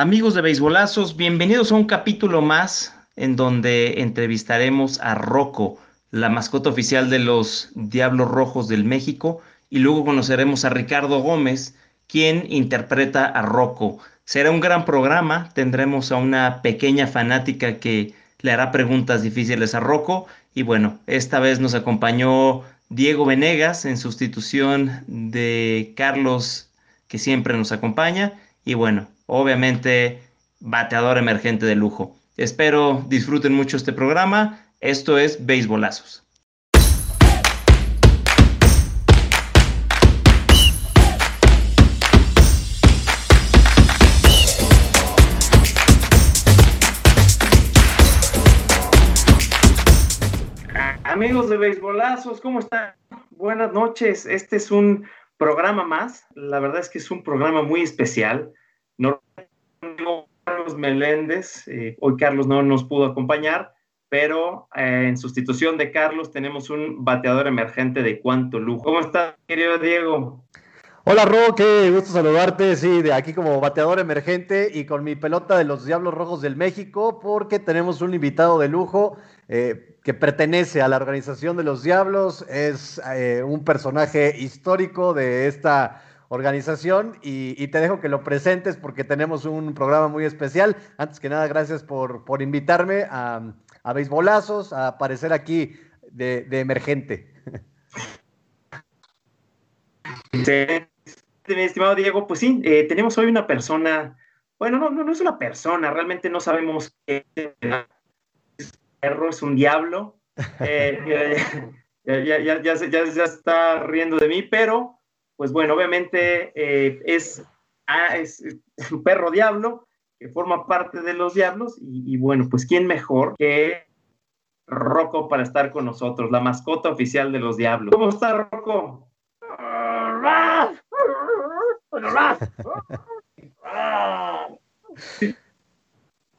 Amigos de Beisbolazos, bienvenidos a un capítulo más en donde entrevistaremos a Rocco, la mascota oficial de los Diablos Rojos del México, y luego conoceremos a Ricardo Gómez, quien interpreta a Rocco. Será un gran programa, tendremos a una pequeña fanática que le hará preguntas difíciles a Rocco, y bueno, esta vez nos acompañó Diego Venegas en sustitución de Carlos, que siempre nos acompaña, y bueno, obviamente bateador emergente de lujo. Espero disfruten mucho este programa. Esto es Beisbolazos. Amigos de Beisbolazos, ¿cómo están? Buenas noches. Este es un programa más. La verdad es que es un programa muy especial. No Carlos Meléndez, eh, hoy Carlos no nos pudo acompañar, pero eh, en sustitución de Carlos tenemos un bateador emergente de cuánto lujo. ¿Cómo está, querido Diego? Hola, Ro, qué gusto saludarte. Sí, de aquí como bateador emergente y con mi pelota de los Diablos Rojos del México, porque tenemos un invitado de lujo eh, que pertenece a la organización de los Diablos. Es un personaje histórico de esta organización y, te dejo que lo presentes porque tenemos un programa muy especial. Antes que nada, gracias por, por invitarme a, a Beisbolazos, a aparecer aquí de, emergente. mi estimado Diego, pues sí, eh, tenemos hoy una persona, bueno, no, no, es una persona, realmente no sabemos qué es perro, es un diablo. Eh, ya, ya, ya, ya, está riendo de mí, pero pues bueno, obviamente eh, es, ah, es, un perro diablo que forma parte de los diablos y, bueno, pues quién mejor que Rocco para estar con nosotros, la mascota oficial de los diablos. ¿Cómo está Rocco?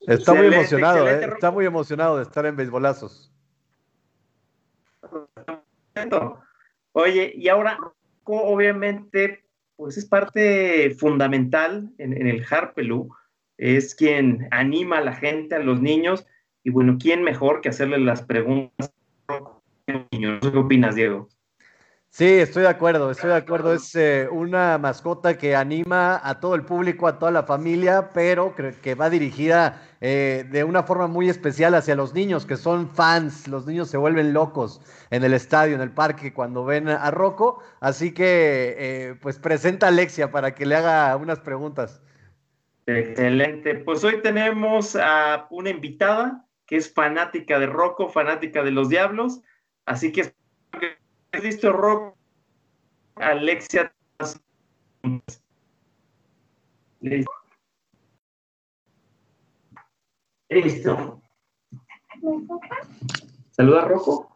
Está muy emocionado, ¿eh? está muy emocionado de estar en beisbolazos. Oye, y ahora obviamente, pues es parte fundamental en, el Harpelú, es quien anima a la gente, a los niños, y bueno, ¿quién mejor que hacerle las preguntas? ¿Qué opinas, Diego? Sí, estoy de acuerdo, estoy de acuerdo. Es eh, una mascota que anima a todo el público, a toda la familia, pero que va dirigida eh, de una forma muy especial hacia los niños, que son fans. Los niños se vuelven locos en el estadio, en el parque, cuando ven a Rocco. Así que, eh, pues presenta a Alexia para que le haga unas preguntas. Excelente. Pues hoy tenemos a una invitada que es fanática de Rocco, fanática de los Diablos. Así que listo, Rock. Alexia. Listo. Listo. Saluda, Rojo.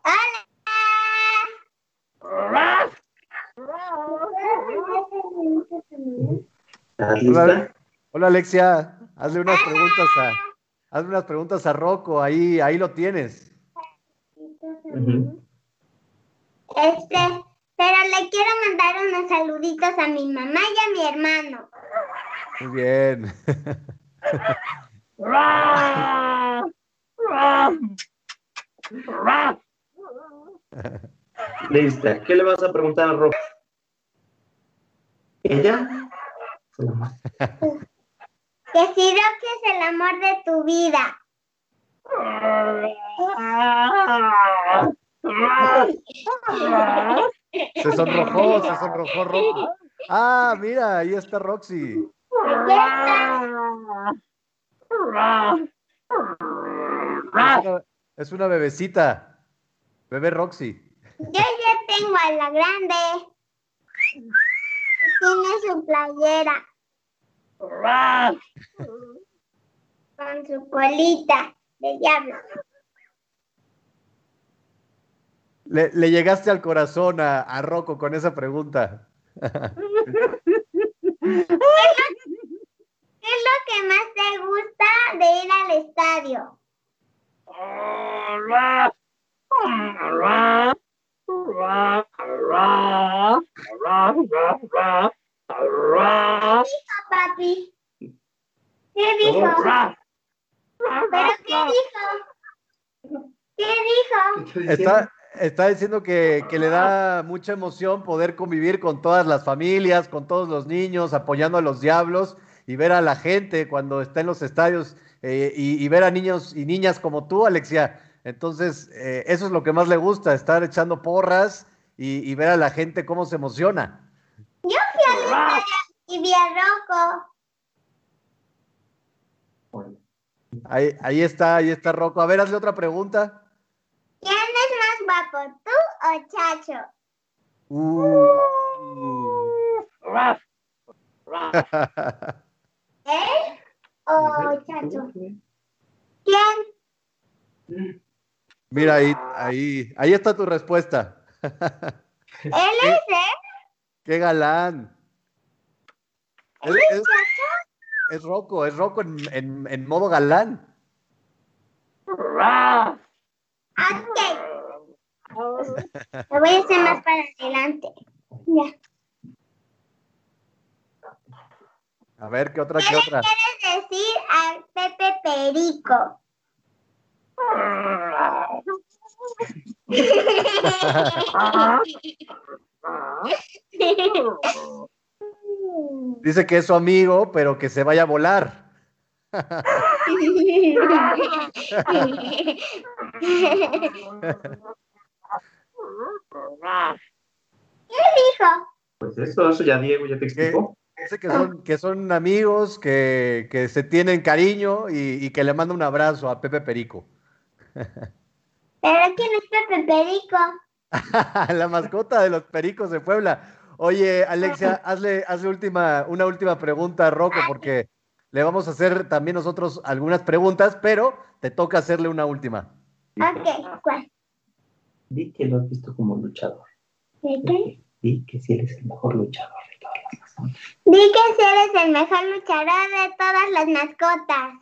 Hola, hola, Alexia, hazle unas preguntas a, hazle unas preguntas a Rocco, ahí, ahí lo tienes. Este, pero le quiero mandar unos saluditos a mi mamá y a mi hermano. Muy bien. Listo. ¿Qué le vas a preguntar a Rob? ¿Ella? que si Rocky es el amor de tu vida. Se sonrojó, se sonrojó Roxy. Ah, mira, ahí está Roxy. Es una, bebecita. Bebé Roxy. Yo ya tengo a la grande. Tiene su playera. Con su colita de diablo. Le, llegaste al corazón a, a Rocco con esa pregunta. ¿Qué es lo que más te gusta de ir al estadio? papi. ¿Qué dijo? ¿Pero qué dijo? ¿Qué dijo? Está, está diciendo que, que le da mucha emoción poder convivir con todas las familias, con todos los niños, apoyando a los diablos y ver a la gente cuando está en los estadios eh, y, y ver a niños y niñas como tú, Alexia. Entonces, eh, eso es lo que más le gusta, estar echando porras y, y ver a la gente cómo se emociona. Yo fui al estadio y vi a Rocco. Ahí, ahí está, ahí está Rocco. A ver, hazle otra pregunta. ¿Quién es más guapo, tú o Chacho? Uh. ¿Él o Chacho? ¿Quién? Mira, ahí, ahí, ahí está tu respuesta. ¿Él es él? ¡Qué galán! Es, es, es Rocco, es Rocco en, en- en modo galán. Lo voy a hacer más para adelante. Ya. A ver, ¿qué otra, ¿Qué qué otra? quieres decir al Pepe Perico? Dice que es su amigo, pero que se vaya a volar. ¿Qué dijo? Pues eso, eso ya Diego ya te explicó. Dice que son, que son amigos, que, que se tienen cariño y, y que le manda un abrazo a Pepe Perico. ¿Pero quién es Pepe Perico? La mascota de los pericos de Puebla. Oye, Alexia, hazle, hazle última, una última pregunta a Rocco, porque le vamos a hacer también nosotros algunas preguntas, pero te toca hacerle una última. Ok, ¿cuál? Di que lo has visto como luchador. ¿De qué? Di que si eres el mejor luchador de todas las personas. Di que si eres el mejor luchador de todas las mascotas.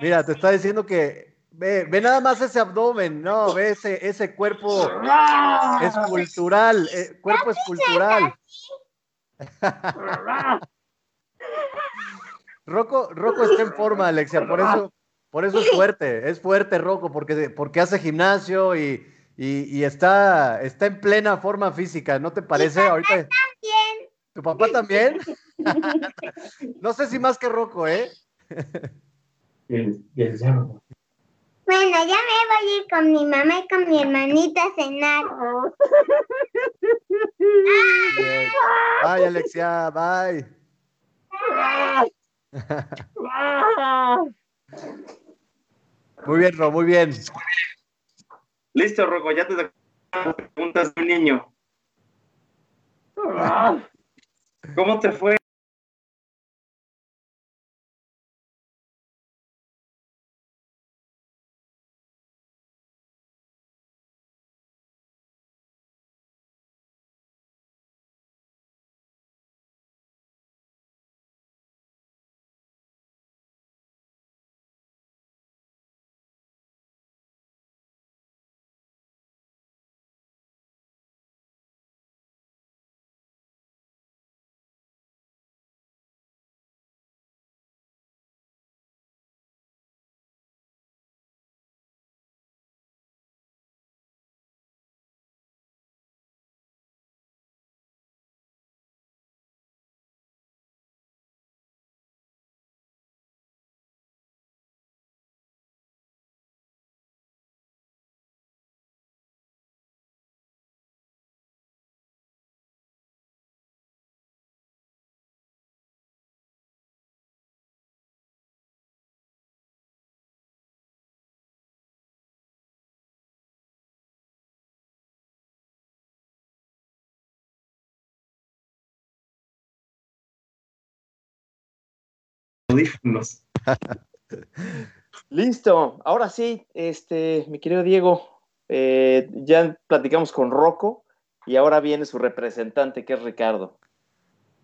Mira, te está diciendo que ve, ve nada más ese abdomen, no, ve ese, ese cuerpo escultural, eh, cuerpo escultural. Rocco, Rocco está en forma, Alexia, por eso, por eso es fuerte, es fuerte Rocco, porque, porque hace gimnasio y, y- y está, está en plena forma física, ¿no te parece? Ahorita. ¿tu papá también? No sé si más que Rocco, ¿eh? Bueno, ya me voy a ir con mi mamá y con mi hermanita a cenar. Bien. Bye, Alexia, bye. Muy bien, Ro, muy bien. Listo, Rocco, ya te preguntas de un niño. ¿Cómo te fue? Audífonos. Listo, ahora sí, este, mi querido Diego, eh, ya platicamos con Rocco y ahora viene su representante, que es Ricardo.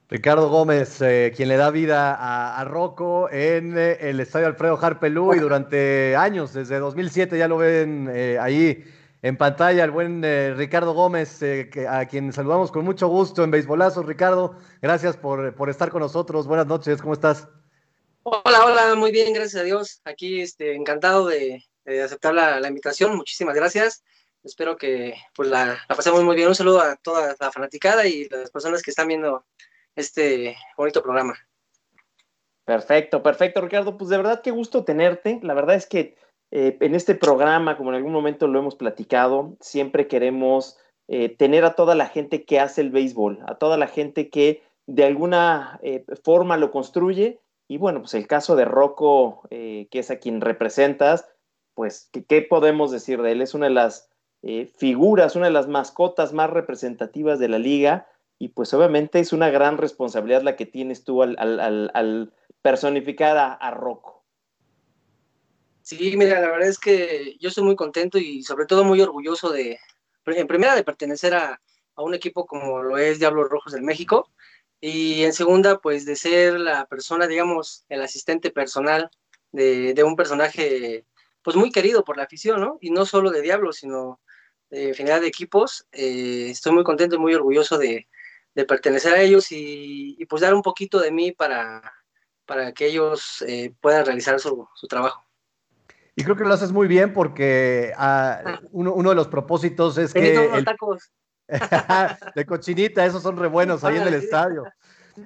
Ricardo Gómez, eh, quien le da vida a, a Rocco en eh, el estadio Alfredo Harpelú y durante años, desde 2007 ya lo ven eh, ahí en pantalla, el buen eh, Ricardo Gómez, eh, que- a quien saludamos con mucho gusto en Beisbolazos. Ricardo, gracias por, por estar con nosotros. Buenas noches, ¿cómo estás? Hola, hola, muy bien, gracias a Dios. Aquí este, encantado de, aceptar la, la invitación. Muchísimas gracias. Espero que pues, la, la pasemos muy bien. Un saludo a toda la fanaticada y las personas que están viendo este bonito programa. Perfecto, perfecto, Ricardo. Pues de verdad qué gusto tenerte. La verdad es que eh, en este programa, como en algún momento lo hemos platicado, siempre queremos eh, tener a toda la gente que hace el béisbol, a toda la gente que de alguna eh, forma lo construye. Y bueno, pues el caso de Rocco, eh, que es a quien representas, pues, ¿qué, podemos decir de él? Es una de las eh, figuras, una de las mascotas más representativas de la liga. Y pues obviamente es una gran responsabilidad la que tienes tú al personificar a, a Rocco. Sí, mira, la verdad es que yo estoy muy contento y sobre todo muy orgulloso de, en primera, de pertenecer a, a un equipo como lo es Diablos Rojos del México y en segunda, pues de ser la persona, digamos, el asistente personal de, de un personaje pues muy querido por la afición, ¿no? Y no solo de Diablos, sino de infinidad de equipos. Eh, estoy muy contento y muy orgulloso de, de pertenecer a ellos y, y, pues dar un poquito de mí para, para que ellos eh, puedan realizar su, su trabajo. Y creo que lo haces muy bien porque uh, uno, uno, de los propósitos es que... El... tacos. de cochinita, esos son re buenos ahí en el estadio.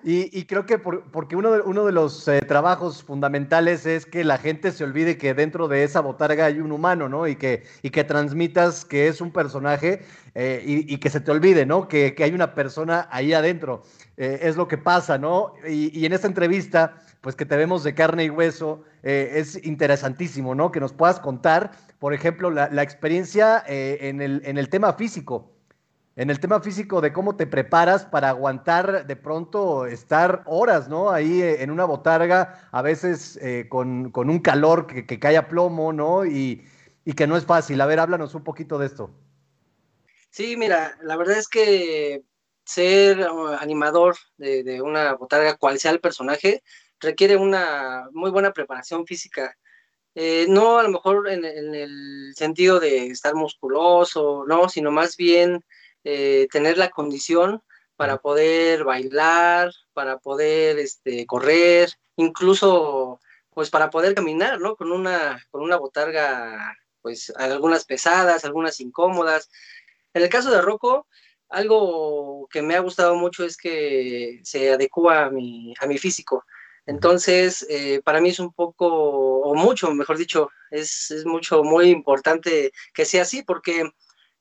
Y, y creo que por, porque uno de, uno de los eh, trabajos fundamentales es que la gente se olvide que dentro de esa botarga hay un humano, ¿no? Y que, y que transmitas que es un personaje eh, y, y, que se te olvide, ¿no? Que, que hay una persona ahí adentro. Eh, es lo que pasa, ¿no? Y, en esta entrevista, pues que te vemos de carne y hueso, es interesantísimo, ¿no? Que nos puedas contar, por ejemplo, la, la experiencia en el, en el tema físico en el tema físico de cómo te preparas para aguantar de pronto estar horas, ¿no? Ahí eh, en una botarga, a veces eh, con, con, un calor que, que, cae a plomo, ¿no? Y, y, que no es fácil. A ver, háblanos un poquito de esto. Sí, mira, la verdad es que ser animador de, de una botarga, cual sea el personaje, requiere una muy buena preparación física. Eh, no a lo mejor en, en, el sentido de estar musculoso, no, sino más bien eh, tener la condición para poder bailar, para poder este, correr, incluso pues para poder caminar, ¿no? Con una, con una botarga, pues algunas pesadas, algunas incómodas. En el caso de Rocco, algo que me ha gustado mucho es que se adecua a mi, a mi físico. Entonces, eh, para mí es un poco, o mucho, mejor dicho, es, es mucho, muy importante que sea así, porque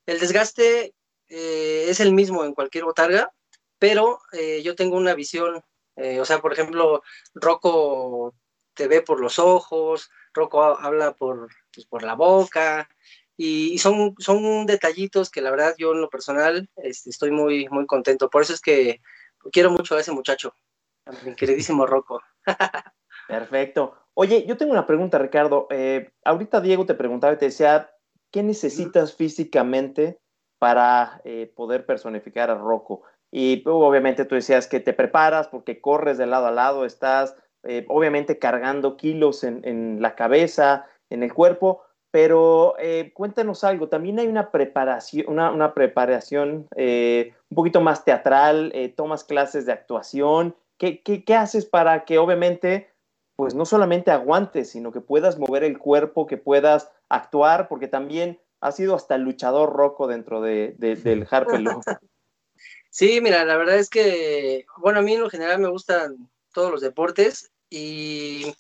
el desgaste eh, es el mismo en cualquier botarga, pero eh, yo tengo una visión, eh, o sea, por ejemplo, Rocco te ve por los ojos, Rocco habla por, pues, por la boca, y, y, son, son detallitos que la verdad yo en lo personal este, estoy muy, muy contento. Por eso es que quiero mucho a ese muchacho, a mi queridísimo Rocco. Perfecto. Oye, yo tengo una pregunta, Ricardo. Ahorita Diego te preguntaba y te decía, ¿qué necesitas físicamente para eh, poder personificar a Rocco? Y pues, obviamente tú decías que te preparas porque corres de lado a lado, estás eh, obviamente cargando kilos en, la cabeza, en el cuerpo, pero eh, cuéntanos algo, también hay una preparación, una, una preparación eh, un poquito más teatral, tomas clases de actuación, ¿Qué, ¿Qué, qué, haces para que obviamente, pues no solamente aguantes, sino que puedas mover el cuerpo, que puedas actuar, porque también has sido hasta luchador roco dentro de, de, del Harpelo. Sí, mira, la verdad es que, bueno, a mí en lo general me gustan todos los deportes y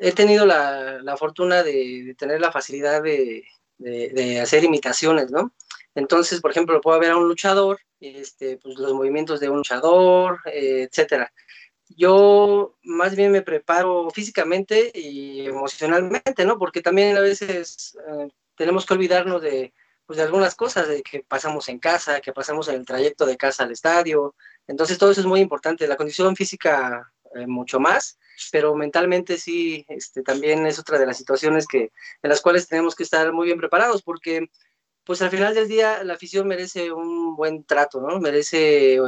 he tenido la, la fortuna de, de, tener la facilidad de, de, hacer imitaciones, ¿no? Entonces, por ejemplo, puedo ver a un luchador, este, pues los movimientos de un luchador, eh, etcétera. Yo más bien me preparo físicamente y emocionalmente, ¿no? Porque también a veces eh, tenemos que olvidarnos de, pues, de algunas cosas, de que pasamos en casa, que pasamos en el trayecto de casa al estadio. Entonces, todo eso es muy importante. La condición física, eh, mucho más, pero mentalmente sí, este, también es otra de las situaciones que, en las cuales tenemos que estar muy bien preparados, porque pues al final del día la afición merece un buen trato, ¿no? Merece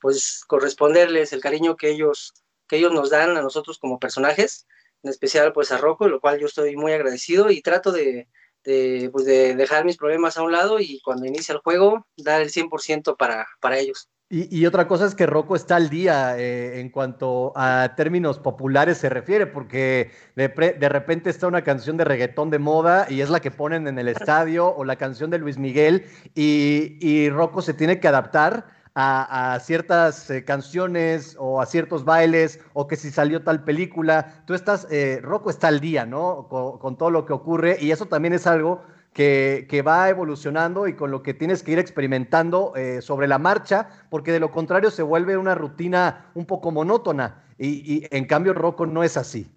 pues corresponderles el cariño que ellos, que ellos nos dan a nosotros como personajes, en especial pues a Rocco, lo cual yo estoy muy agradecido y trato de, de, pues, de dejar mis problemas a un lado y cuando inicia el juego dar el 100% para, para ellos. Y, otra cosa es que Rocco está al día eh, en cuanto a términos populares se refiere, porque de, de, repente está una canción de reggaetón de moda y es la que ponen en el estadio o la canción de Luis Miguel y, y Rocco se tiene que adaptar a, ciertas eh, canciones o a ciertos bailes o que si salió tal película. Tú estás, eh, Rocco está al día, ¿no? Con, todo lo que ocurre y eso también es algo que, va evolucionando y con lo que tienes que ir experimentando eh, sobre la marcha, porque de lo contrario se vuelve una rutina un poco monótona y, y en cambio Rocco no es así.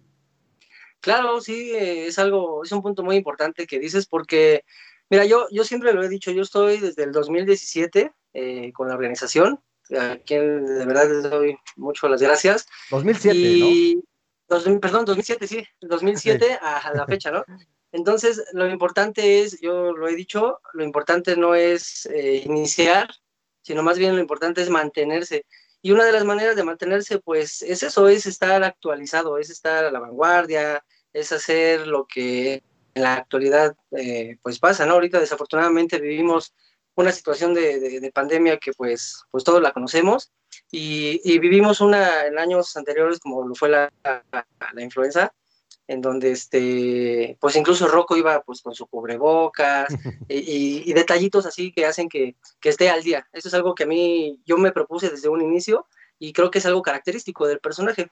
Claro, sí, es algo, es un punto muy importante que dices porque, mira, yo, yo siempre lo he dicho, yo estoy desde el 2017 eh, con la organización, a quien de verdad les doy mucho las gracias. 2007, y, ¿no? perdón, 2007, sí, 2007 a, la fecha, ¿no? Entonces, lo importante es, yo lo he dicho, lo importante no es eh, iniciar, sino más bien lo importante es mantenerse. Y una de las maneras de mantenerse, pues, es eso, es estar actualizado, es estar a la vanguardia, es hacer lo que en la actualidad, eh, pues, pasa, ¿no? Ahorita, desafortunadamente, vivimos una situación de, pandemia que pues, pues todos la conocemos y, vivimos una en años anteriores como lo fue la, la, influenza, en donde este, pues incluso Rocco iba pues con su cubrebocas y, detallitos así que hacen que, que, esté al día. Eso es algo que a mí yo me propuse desde un inicio y creo que es algo característico del personaje.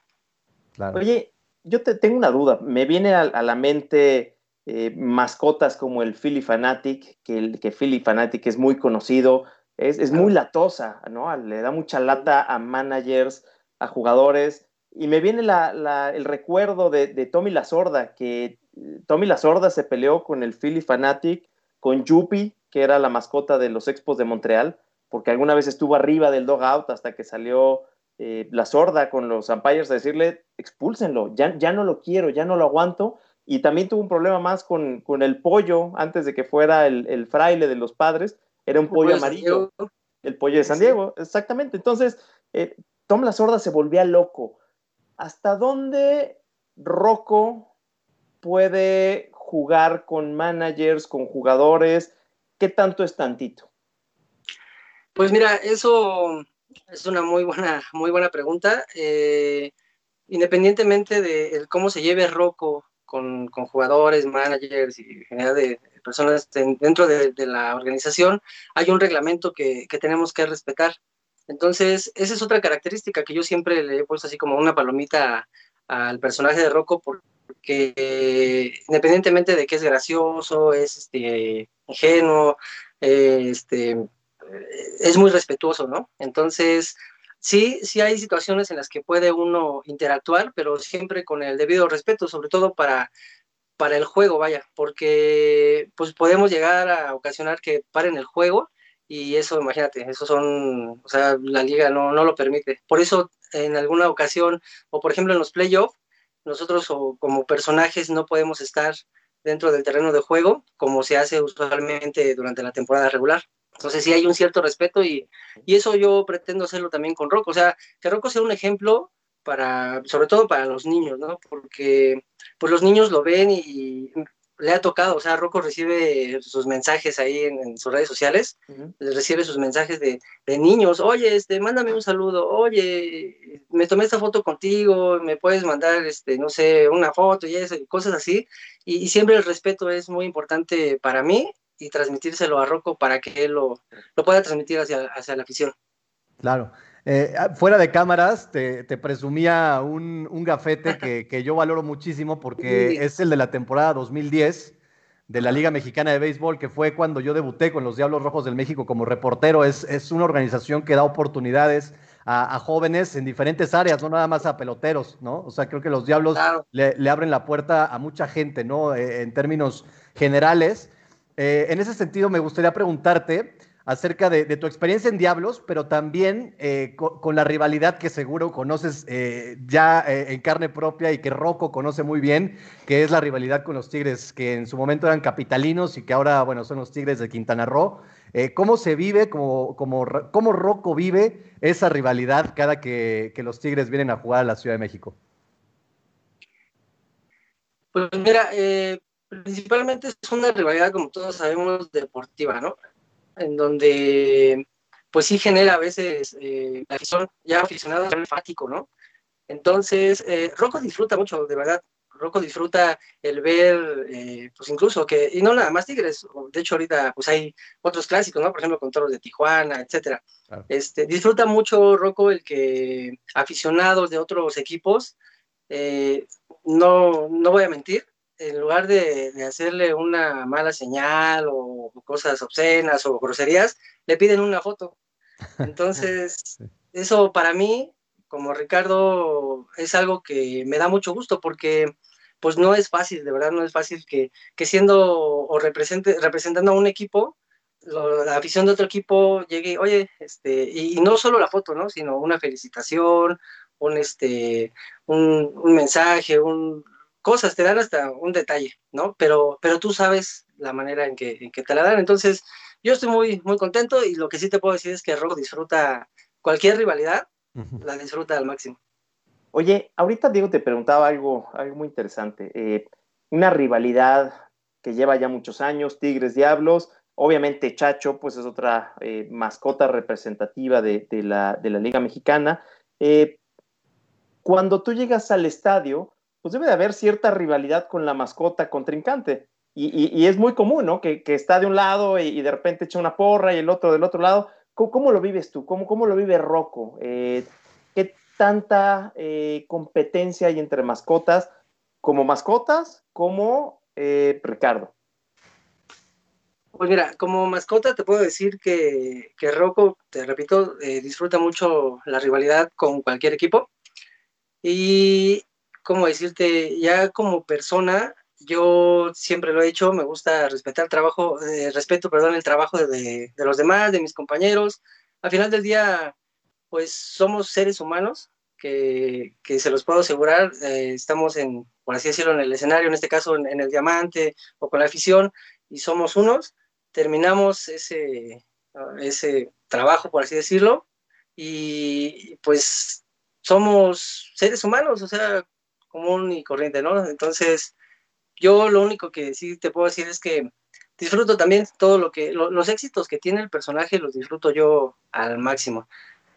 Oye, yo te tengo una duda, me viene a la mente eh, mascotas como el Philly Fanatic, que, el, que Philly Fanatic es muy conocido, es, muy latosa, ¿no? Le da mucha lata a managers, a jugadores. Y me viene el recuerdo de, Tommy La Sorda, que eh, Tommy La Sorda se peleó con el Philly Fanatic, con Yuppie, que era la mascota de los Expos de Montreal, porque alguna vez estuvo arriba del dogout hasta que salió eh, La Sorda con los umpires a decirle, expúlsenlo, ya, ya no lo quiero, ya no lo aguanto y también tuvo un problema más con, el pollo antes de que fuera el, fraile de los padres, era un pollo amarillo, el pollo de San Diego, exactamente. Entonces, eh, Tom La Sorda se volvía loco. ¿Hasta dónde Rocco puede jugar con managers, con jugadores? ¿Qué tanto es tantito? Pues mira, eso es una muy buena, muy buena pregunta. Eh, independientemente de cómo se lleve Rocco con, jugadores, managers y general de personas dentro de, la organización, hay un reglamento que, tenemos que respetar. Entonces, esa es otra característica que yo siempre le he puesto así como una palomita al personaje de Rocco, porque independientemente de que es gracioso, es este, ingenuo, este, es muy respetuoso, ¿no? Entonces, sí, sí hay situaciones en las que puede uno interactuar, pero siempre con el debido respeto, sobre todo para, para el juego, vaya, porque pues podemos llegar a ocasionar que paren el juego y eso, imagínate, eso son, o sea, la liga no, no lo permite. Por eso, en alguna ocasión, o por ejemplo en los playoffs, nosotros como personajes no podemos estar dentro del terreno de juego como se hace usualmente durante la temporada regular. Entonces sí hay un cierto respeto y, eso yo pretendo hacerlo también con Rocco. O sea, que Rocco sea un ejemplo para, sobre todo para los niños, ¿no? Porque pues los niños lo ven y, le ha tocado, o sea, Rocco recibe sus mensajes ahí en, sus redes sociales, recibe sus mensajes de, niños, oye, este, mándame un saludo, oye, me tomé esta foto contigo, me puedes mandar, este, no sé, una foto y eso, cosas así, y, y siempre el respeto es muy importante para mí y transmitírselo a Rocco para que él lo, pueda transmitir hacia, hacia la afición. Claro. Eh, ah, fuera de cámaras, te, presumía un, gafete que, yo valoro muchísimo porque es el de la temporada 2010 de la Liga Mexicana de Béisbol, que fue cuando yo debuté con los Diablos Rojos del México como reportero. Es, es una organización que da oportunidades a, jóvenes en diferentes áreas, no nada más a peloteros, ¿no? O sea, creo que los Diablos le, abren la puerta a mucha gente, ¿no? Eh, en términos generales. Eh, en ese sentido, me gustaría preguntarte, acerca de, tu experiencia en Diablos, pero también eh, con, la rivalidad que seguro conoces eh, ya eh, en carne propia y que Rocco conoce muy bien, que es la rivalidad con los Tigres, que en su momento eran capitalinos y que ahora, bueno, son los Tigres de Quintana Roo. ¿Cómo se vive, cómo, cómo, Rocco vive esa rivalidad cada que, que los Tigres vienen a jugar a la Ciudad de México? Pues mira, principalmente es una rivalidad, como todos sabemos, deportiva, ¿no? en donde pues sí genera a veces eh, la afición, ya aficionado enfático, ¿no? Entonces, eh, Rocco disfruta mucho, de verdad. Rocco disfruta el ver, eh, pues incluso que, y no nada más Tigres, de hecho ahorita pues hay otros clásicos, ¿no? Por ejemplo, con Toros de Tijuana, etcétera. Este, disfruta mucho Rocco el que aficionados de otros equipos, eh, no, no voy a mentir, en lugar de, hacerle una mala señal o cosas obscenas o groserías, le piden una foto. Entonces, eso para mí, como Ricardo, es algo que me da mucho gusto porque pues no es fácil, de verdad no es fácil que, siendo o represente, representando a un equipo, la afición de otro equipo llegue, oye, este, y, no solo la foto, ¿no? Sino una felicitación, un, este, un, un mensaje, un, cosas, te dan hasta un detalle, ¿no? Pero, pero tú sabes la manera en que, en que te la dan. Entonces, yo estoy muy, muy contento y lo que sí te puedo decir es que Rojo disfruta cualquier rivalidad, la disfruta al máximo. Oye, ahorita Diego te preguntaba algo, algo muy interesante. Eh, una rivalidad que lleva ya muchos años, Tigres Diablos. Obviamente Chacho, pues es otra eh, mascota representativa de, la, de, la, Liga Mexicana. Eh, cuando tú llegas al estadio, pues debe de haber cierta rivalidad con la mascota contrincante. Y, y, es muy común, ¿no? Que, que está de un lado y, de repente echa una porra y el otro del otro lado. ¿Cómo, lo vives tú? ¿Cómo, cómo lo vive Rocco? Eh, ¿Qué tanta eh, competencia hay entre mascotas, como mascotas, como eh, Ricardo? Pues mira, como mascota te puedo decir que, que Rocco, te repito, disfruta mucho la rivalidad con cualquier equipo. Y ¿cómo decirte? Ya como persona, yo siempre lo he hecho, me gusta respetar el trabajo, eh, respeto, perdón, el trabajo de, los demás, de mis compañeros. Al final del día, pues somos seres humanos que, se los puedo asegurar, eh, estamos en, por así decirlo, en el escenario, en este caso en, el diamante o con la afición, y somos unos, terminamos ese, ese trabajo, por así decirlo, y pues somos seres humanos, o sea, común y corriente, ¿no? Entonces, yo lo único que sí te puedo decir es que disfruto también todo lo que, los éxitos que tiene el personaje, los disfruto yo al máximo.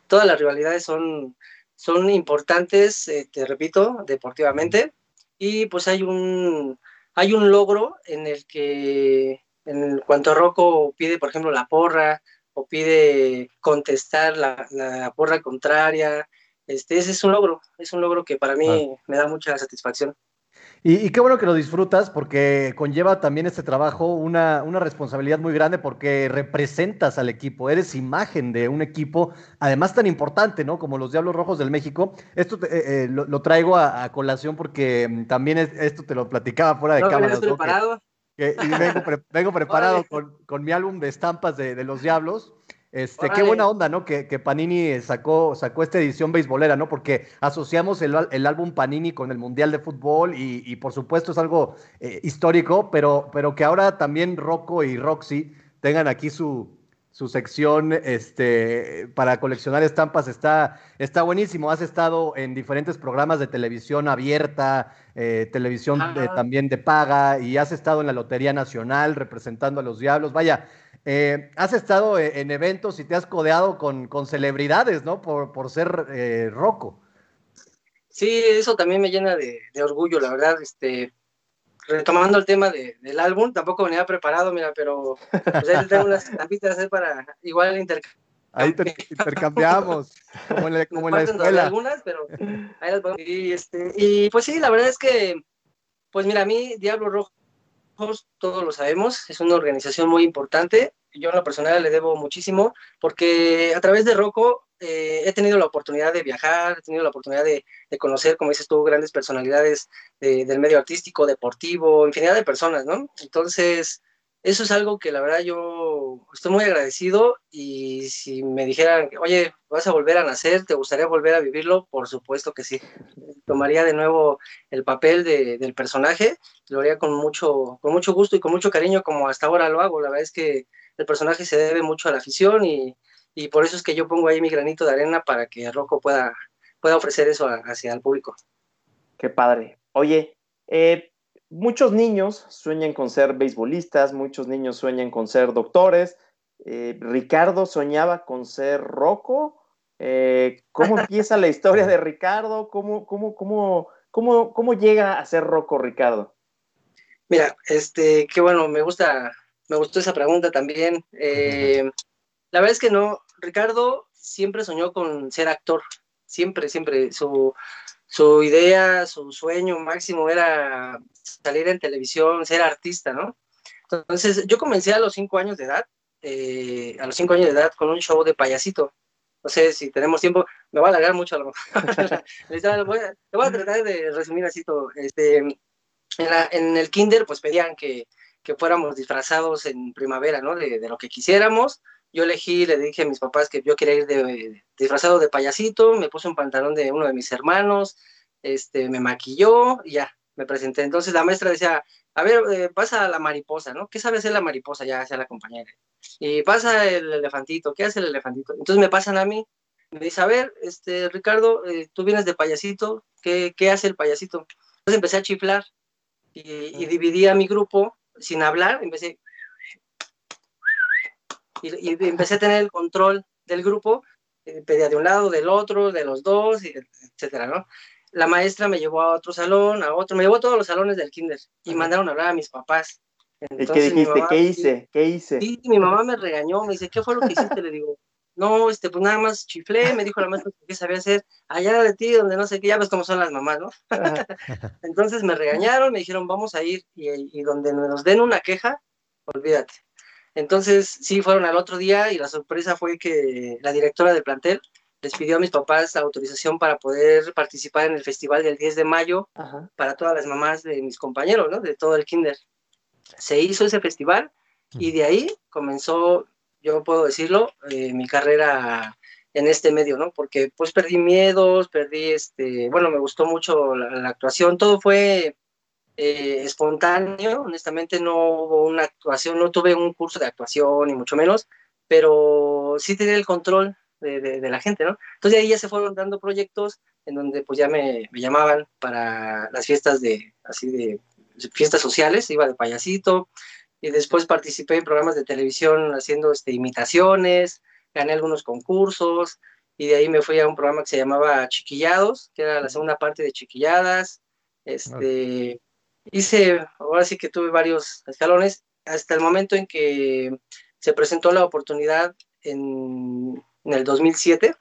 Todas las rivalidades son, son importantes, eh, te repito, deportivamente, y pues hay un, hay un logro en el que, en cuanto Rocco pide, por ejemplo, la porra, o pide contestar la, la porra contraria, este, ese es un logro, es un logro que para mí me da mucha satisfacción. Y, qué bueno que lo disfrutas porque conlleva también este trabajo una, responsabilidad muy grande porque representas al equipo, eres imagen de un equipo, además tan importante, ¿no? Como los Diablos Rojos del México. Esto eh, eh, lo, traigo a, colación porque mm, también esto te lo platicaba fuera de cámara. preparado? y vengo, preparado con, mi álbum de estampas de, de los Diablos. Este, qué buena onda, ¿no? Que, Panini sacó, sacó esta edición beisbolera, ¿no? Porque asociamos el, álbum Panini con el Mundial de Fútbol y, por supuesto es algo eh, histórico, pero, pero que ahora también Rocco y Roxy tengan aquí su, su sección este, para coleccionar estampas está, está buenísimo. Has estado en diferentes programas de televisión abierta, eh, televisión también de paga, y has estado en la Lotería Nacional representando a los Diablos. Vaya, eh, has estado e-, en eventos y te has codeado con, celebridades, ¿no? Por, por ser eh, roco. Sí, eso también me llena de, orgullo, la verdad. Este, retomando el tema del álbum, tampoco venía preparado, mira, pero pues tengo unas estampitas para igual intercambiar. Ahí intercambiamos, como en la, como en la escuela. Algunas, pero ahí las y, este, y pues sí, la verdad es que, pues mira, a mí Diablo Rojo todos lo sabemos, es una organización muy importante. Yo en lo personal le debo muchísimo porque a través de Rocco eh, he tenido la oportunidad de viajar, he tenido la oportunidad de, conocer, como dices tú, grandes personalidades del medio artístico, deportivo, infinidad de personas, ¿no? Entonces, eso es algo que la verdad yo estoy muy agradecido y si me dijeran, oye, vas a volver a nacer, ¿te gustaría volver a vivirlo? Por supuesto que sí. Tomaría de nuevo el papel de, del personaje, lo haría con mucho, con mucho gusto y con mucho cariño como hasta ahora lo hago. La verdad es que el personaje se debe mucho a la afición y, y por eso es que yo pongo ahí mi granito de arena para que Rocco pueda, pueda ofrecer eso hacia el público. Qué padre. Oye, eh, muchos niños sueñan con ser beisbolistas, muchos niños sueñan con ser doctores. Eh, Ricardo soñaba con ser Rocco. Eh, ¿Cómo empieza la historia de Ricardo? ¿Cómo, cómo, cómo, cómo, cómo llega a ser Rocco Ricardo? Mira, este, qué bueno, me gusta, me gustó esa pregunta también. Eh, la verdad es que no, Ricardo siempre soñó con ser actor, siempre, siempre. Su, su idea, su sueño máximo era salir en televisión, ser artista, ¿no? Entonces, yo comencé a los cinco años de edad, eh, a los cinco años de edad, con un show de payasito. No sé si tenemos tiempo, me va a alargar mucho a lo mejor. a, voy a tratar de resumir así todo. Este, en, el kinder, pues pedían que, que, fuéramos disfrazados en primavera, ¿no? De, lo que quisiéramos. Yo elegí, le dije a mis papás que yo quería ir de, de, disfrazado de payasito, me puse un pantalón de uno de mis hermanos, este, me maquilló y ya, me presenté. Entonces la maestra decía, a ver, eh, pasa la mariposa, ¿no? ¿Qué sabe hacer la mariposa? Ya hacia la compañera. Y pasa el elefantito, ¿qué hace el elefantito? Entonces me pasan a mí, me dice, a ver, este, Ricardo, eh, tú vienes de payasito, ¿qué, ¿qué, hace el payasito? Entonces empecé a chiflar y, y dividí a mi grupo sin hablar, empecé... Y, y, empecé a tener el control del grupo, eh, pedía de un lado, del otro, de los dos, y, etcétera, ¿no? la maestra me llevó a otro salón, a otro, me llevó a todos los salones del kinder y mandaron a hablar a mis papás. Entonces, ¿Qué dijiste? Mamá, ¿Qué hice? ¿Qué hice? Sí, mi mamá me regañó, me dice, ¿qué fue lo que hiciste? Le digo, no, este, pues nada más chiflé, me dijo la maestra que sabía hacer allá de ti, donde no sé qué, ya ves cómo son las mamás, ¿no? Entonces me regañaron, me dijeron, vamos a ir y, y donde nos den una queja, olvídate. Entonces, sí, fueron al otro día y la sorpresa fue que la directora del plantel les pidió a mis papás la autorización para poder participar en el festival del 10 de mayo Ajá. para todas las mamás de mis compañeros, ¿no? De todo el kinder. Se hizo ese festival y de ahí comenzó, yo puedo decirlo, eh, mi carrera en este medio, ¿no? Porque pues perdí miedos, perdí, este, bueno, me gustó mucho la, la actuación, todo fue eh, espontáneo, honestamente no hubo una actuación, no tuve un curso de actuación ni mucho menos, pero sí tenía el control de, de, de, la gente, ¿no? Entonces ahí ya se fueron dando proyectos en donde pues ya me, me, llamaban para las fiestas de, así de, fiestas sociales, iba de payasito, y después participé en programas de televisión haciendo este, imitaciones, gané algunos concursos, y de ahí me fui a un programa que se llamaba Chiquillados, que era la segunda parte de Chiquilladas, este, hice, ahora sí que tuve varios escalones, hasta el momento en que se presentó la oportunidad en, en el 2007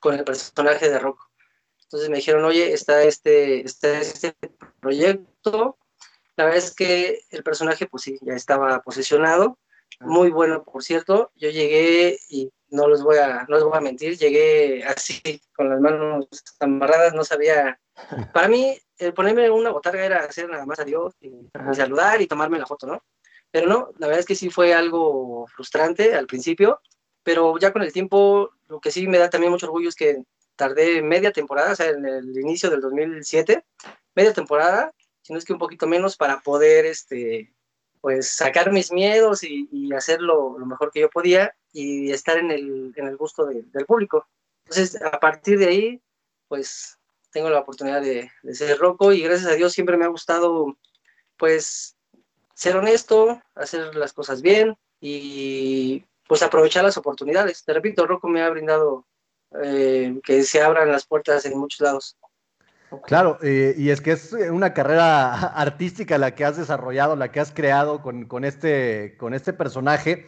con el personaje de Rocco. Entonces me dijeron, oye, está este, está este proyecto. La verdad es que el personaje, pues sí, ya estaba posesionado. Muy bueno, por cierto. Yo llegué y no les voy a, no les voy a mentir, llegué así, con las manos amarradas, no sabía. Para mí, el ponerme una botarga era hacer nada más adiós y, y saludar y tomarme la foto, ¿no? Pero no, la verdad es que sí fue algo frustrante al principio, pero ya con el tiempo, lo que sí me da también mucho orgullo es que tardé media temporada, o sea, en el inicio del 2007, media temporada, si no es que un poquito menos, para poder, este, pues, sacar mis miedos y, y hacer lo, lo, mejor que yo podía y estar en el, en el gusto de, del público. Entonces, a partir de ahí, pues, tengo la oportunidad de, de ser roco y gracias a Dios siempre me ha gustado, pues, ser honesto, hacer las cosas bien y pues aprovechar las oportunidades. Te repito, Rocco me ha brindado eh, que se abran las puertas en muchos lados. Claro, eh, y es que es una carrera artística la que has desarrollado, la que has creado con, con este, con este personaje.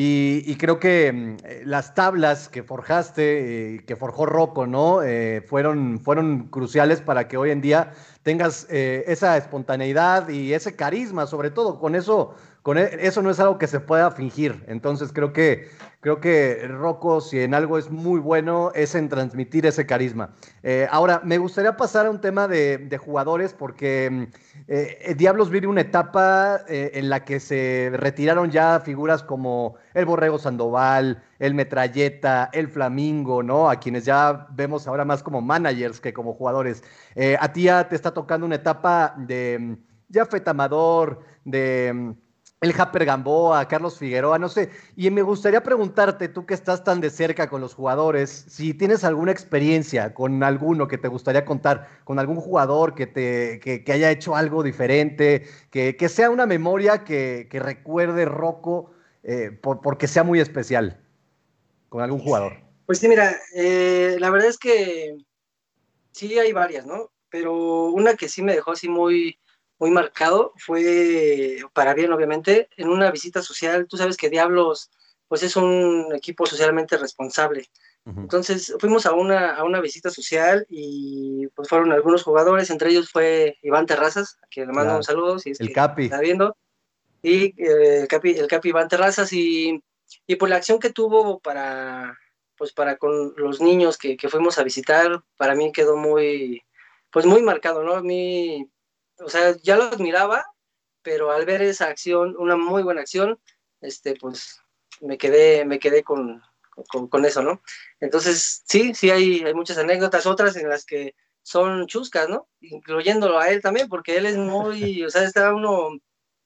Y, y, creo que mm, las tablas que forjaste, eh, que forjó Rocco, ¿no? Eh, fueron, fueron cruciales para que hoy en día tengas eh, esa espontaneidad y ese carisma, sobre todo. Con eso, con e, eso no es algo que se pueda fingir. Entonces creo que, creo que Rocco, si en algo es muy bueno, es en transmitir ese carisma. Eh, ahora, me gustaría pasar a un tema de, jugadores, porque mm, eh, Diablos vive una etapa eh, en la que se retiraron ya figuras como el Borrego Sandoval, el Metralleta, el Flamingo, ¿no? A quienes ya vemos ahora más como managers que como jugadores. a ti ya te está tocando una etapa de mm, ya Amador, de mm, el Japper Gamboa, Carlos Figueroa, no sé. Y me gustaría preguntarte, tú que estás tan de cerca con los jugadores, si tienes alguna experiencia con alguno que te gustaría contar, con algún jugador que, te, que, haya hecho algo diferente, que, sea una memoria que, recuerde Rocco eh, porque sea muy especial con algún jugador. Pues sí, mira, eh, la verdad es que sí hay varias, ¿no? Pero una que sí me dejó así muy muy marcado fue, para bien obviamente, en una visita social. Tú sabes que Diablos, pues es un equipo socialmente responsable. Entonces fuimos a una, a una visita social y pues fueron algunos jugadores, entre ellos fue Iván Terrazas, a quien le mando un saludo si es el Capi. está viendo, y eh, el, Capi, el Capi Iván Terrazas y, y por la acción que tuvo para, pues para con los niños que, que fuimos a visitar, para mí quedó muy, pues muy marcado, ¿no? A mí o sea, ya lo admiraba, pero al ver esa acción, una muy buena acción, este, pues me quedé, me quedé con, con, eso, ¿no? Entonces, sí, sí hay, hay muchas anécdotas, otras en las que son chuscas, ¿no? Incluyéndolo a él también, porque él es muy, o sea, está uno,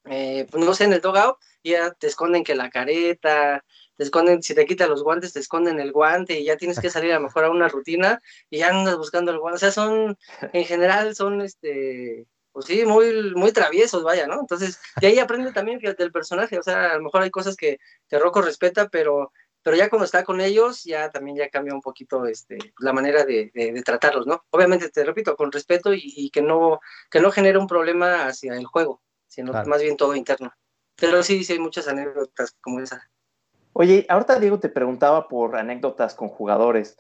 eh, pues no sé, en el dogout, y ya te esconden que la careta, te esconden, si te quitas los guantes, te esconden el guante y ya tienes que salir a lo mejor a una rutina y ya andas buscando el guante. O sea, son, en general, son este, pues sí, muy, muy traviesos, vaya, ¿no? Entonces, de ahí aprende también, fíjate, el personaje, o sea, a lo mejor hay cosas que, que Rocco respeta, pero, pero ya cuando está con ellos, ya también ya cambia un poquito este, la manera de, de, tratarlos, ¿no? Obviamente, te repito, con respeto y, que, no, que no genere un problema hacia el juego, sino más bien todo interno. Pero sí, sí hay muchas anécdotas como esa. Oye, ahorita Diego te preguntaba por anécdotas con jugadores.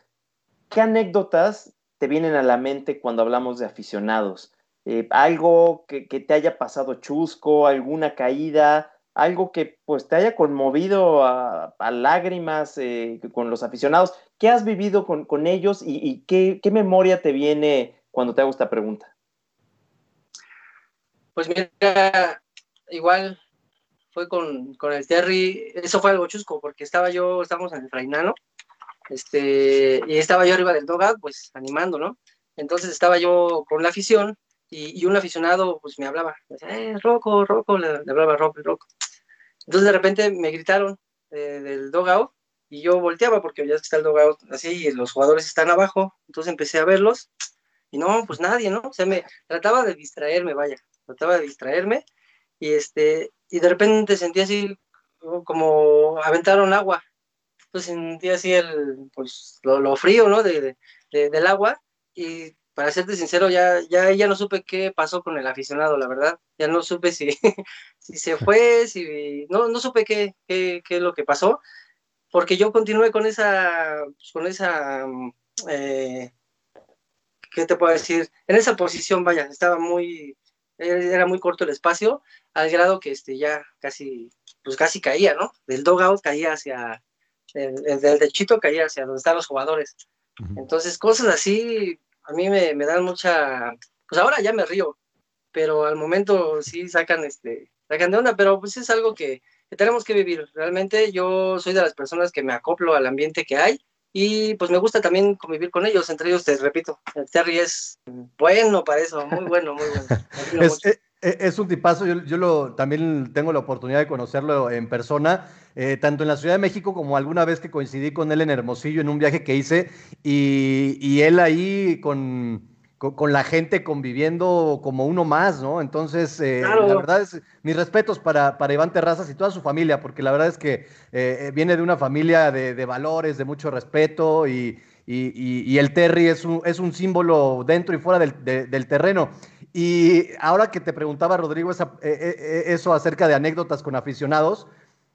¿Qué anécdotas te vienen a la mente cuando hablamos de aficionados? Eh, algo que, te haya pasado chusco, alguna caída, algo que pues te haya conmovido a, lágrimas eh, con los aficionados. ¿Qué has vivido con, ellos y, qué, memoria te viene cuando te hago esta pregunta? Pues mira, igual fue con, el Terry, eso fue algo chusco, porque estaba yo, estábamos en el Frainano, este, y estaba yo arriba del dogout, pues animando, ¿no? Entonces estaba yo con la afición y, un aficionado pues me hablaba, me decía, eh, Rocco, Rocco, le, hablaba Rocco, Rocco. Entonces de repente me gritaron eh, del dogout y yo volteaba porque ya está el dogout así y los jugadores están abajo, entonces empecé a verlos y no, pues nadie, ¿no? O sea, me trataba de distraerme, vaya, trataba de distraerme y este, y de repente sentí así como aventaron agua, entonces sentí así el, pues, lo, frío, ¿no? De, de, del agua y para serte sincero, ya, ya, ya no supe qué pasó con el aficionado, la verdad. Ya no supe si, si se fue, si no, no supe qué, qué, qué, es lo que pasó, porque yo continué con esa, pues, con esa, eh, ¿qué te puedo decir? En esa posición, vaya, estaba muy, era muy corto el espacio, al grado que este, ya casi, pues casi caía, ¿no? Del dogout caía hacia, el, del techito caía hacia donde están los jugadores. Entonces, cosas así, a mí me, me, dan mucha, pues ahora ya me río, pero al momento sí sacan, este, sacan de onda, pero pues es algo que, tenemos que vivir. Realmente yo soy de las personas que me acoplo al ambiente que hay y pues me gusta también convivir con ellos, entre ellos te repito, el Terry es bueno para eso, muy bueno, muy bueno. es, eh, eh, es, un tipazo, yo, yo, lo, también tengo la oportunidad de conocerlo en persona, eh, tanto en la Ciudad de México como alguna vez que coincidí con él en Hermosillo en un viaje que hice y, y él ahí con, con, la gente conviviendo como uno más, ¿no? Entonces, eh, la verdad es, mis respetos para, para, Iván Terrazas y toda su familia, porque la verdad es que eh, viene de una familia de, de, valores, de mucho respeto y, y, y el Terry es un, es un, símbolo dentro y fuera del, del terreno. Y ahora que te preguntaba, Rodrigo, esa, eso acerca de anécdotas con aficionados,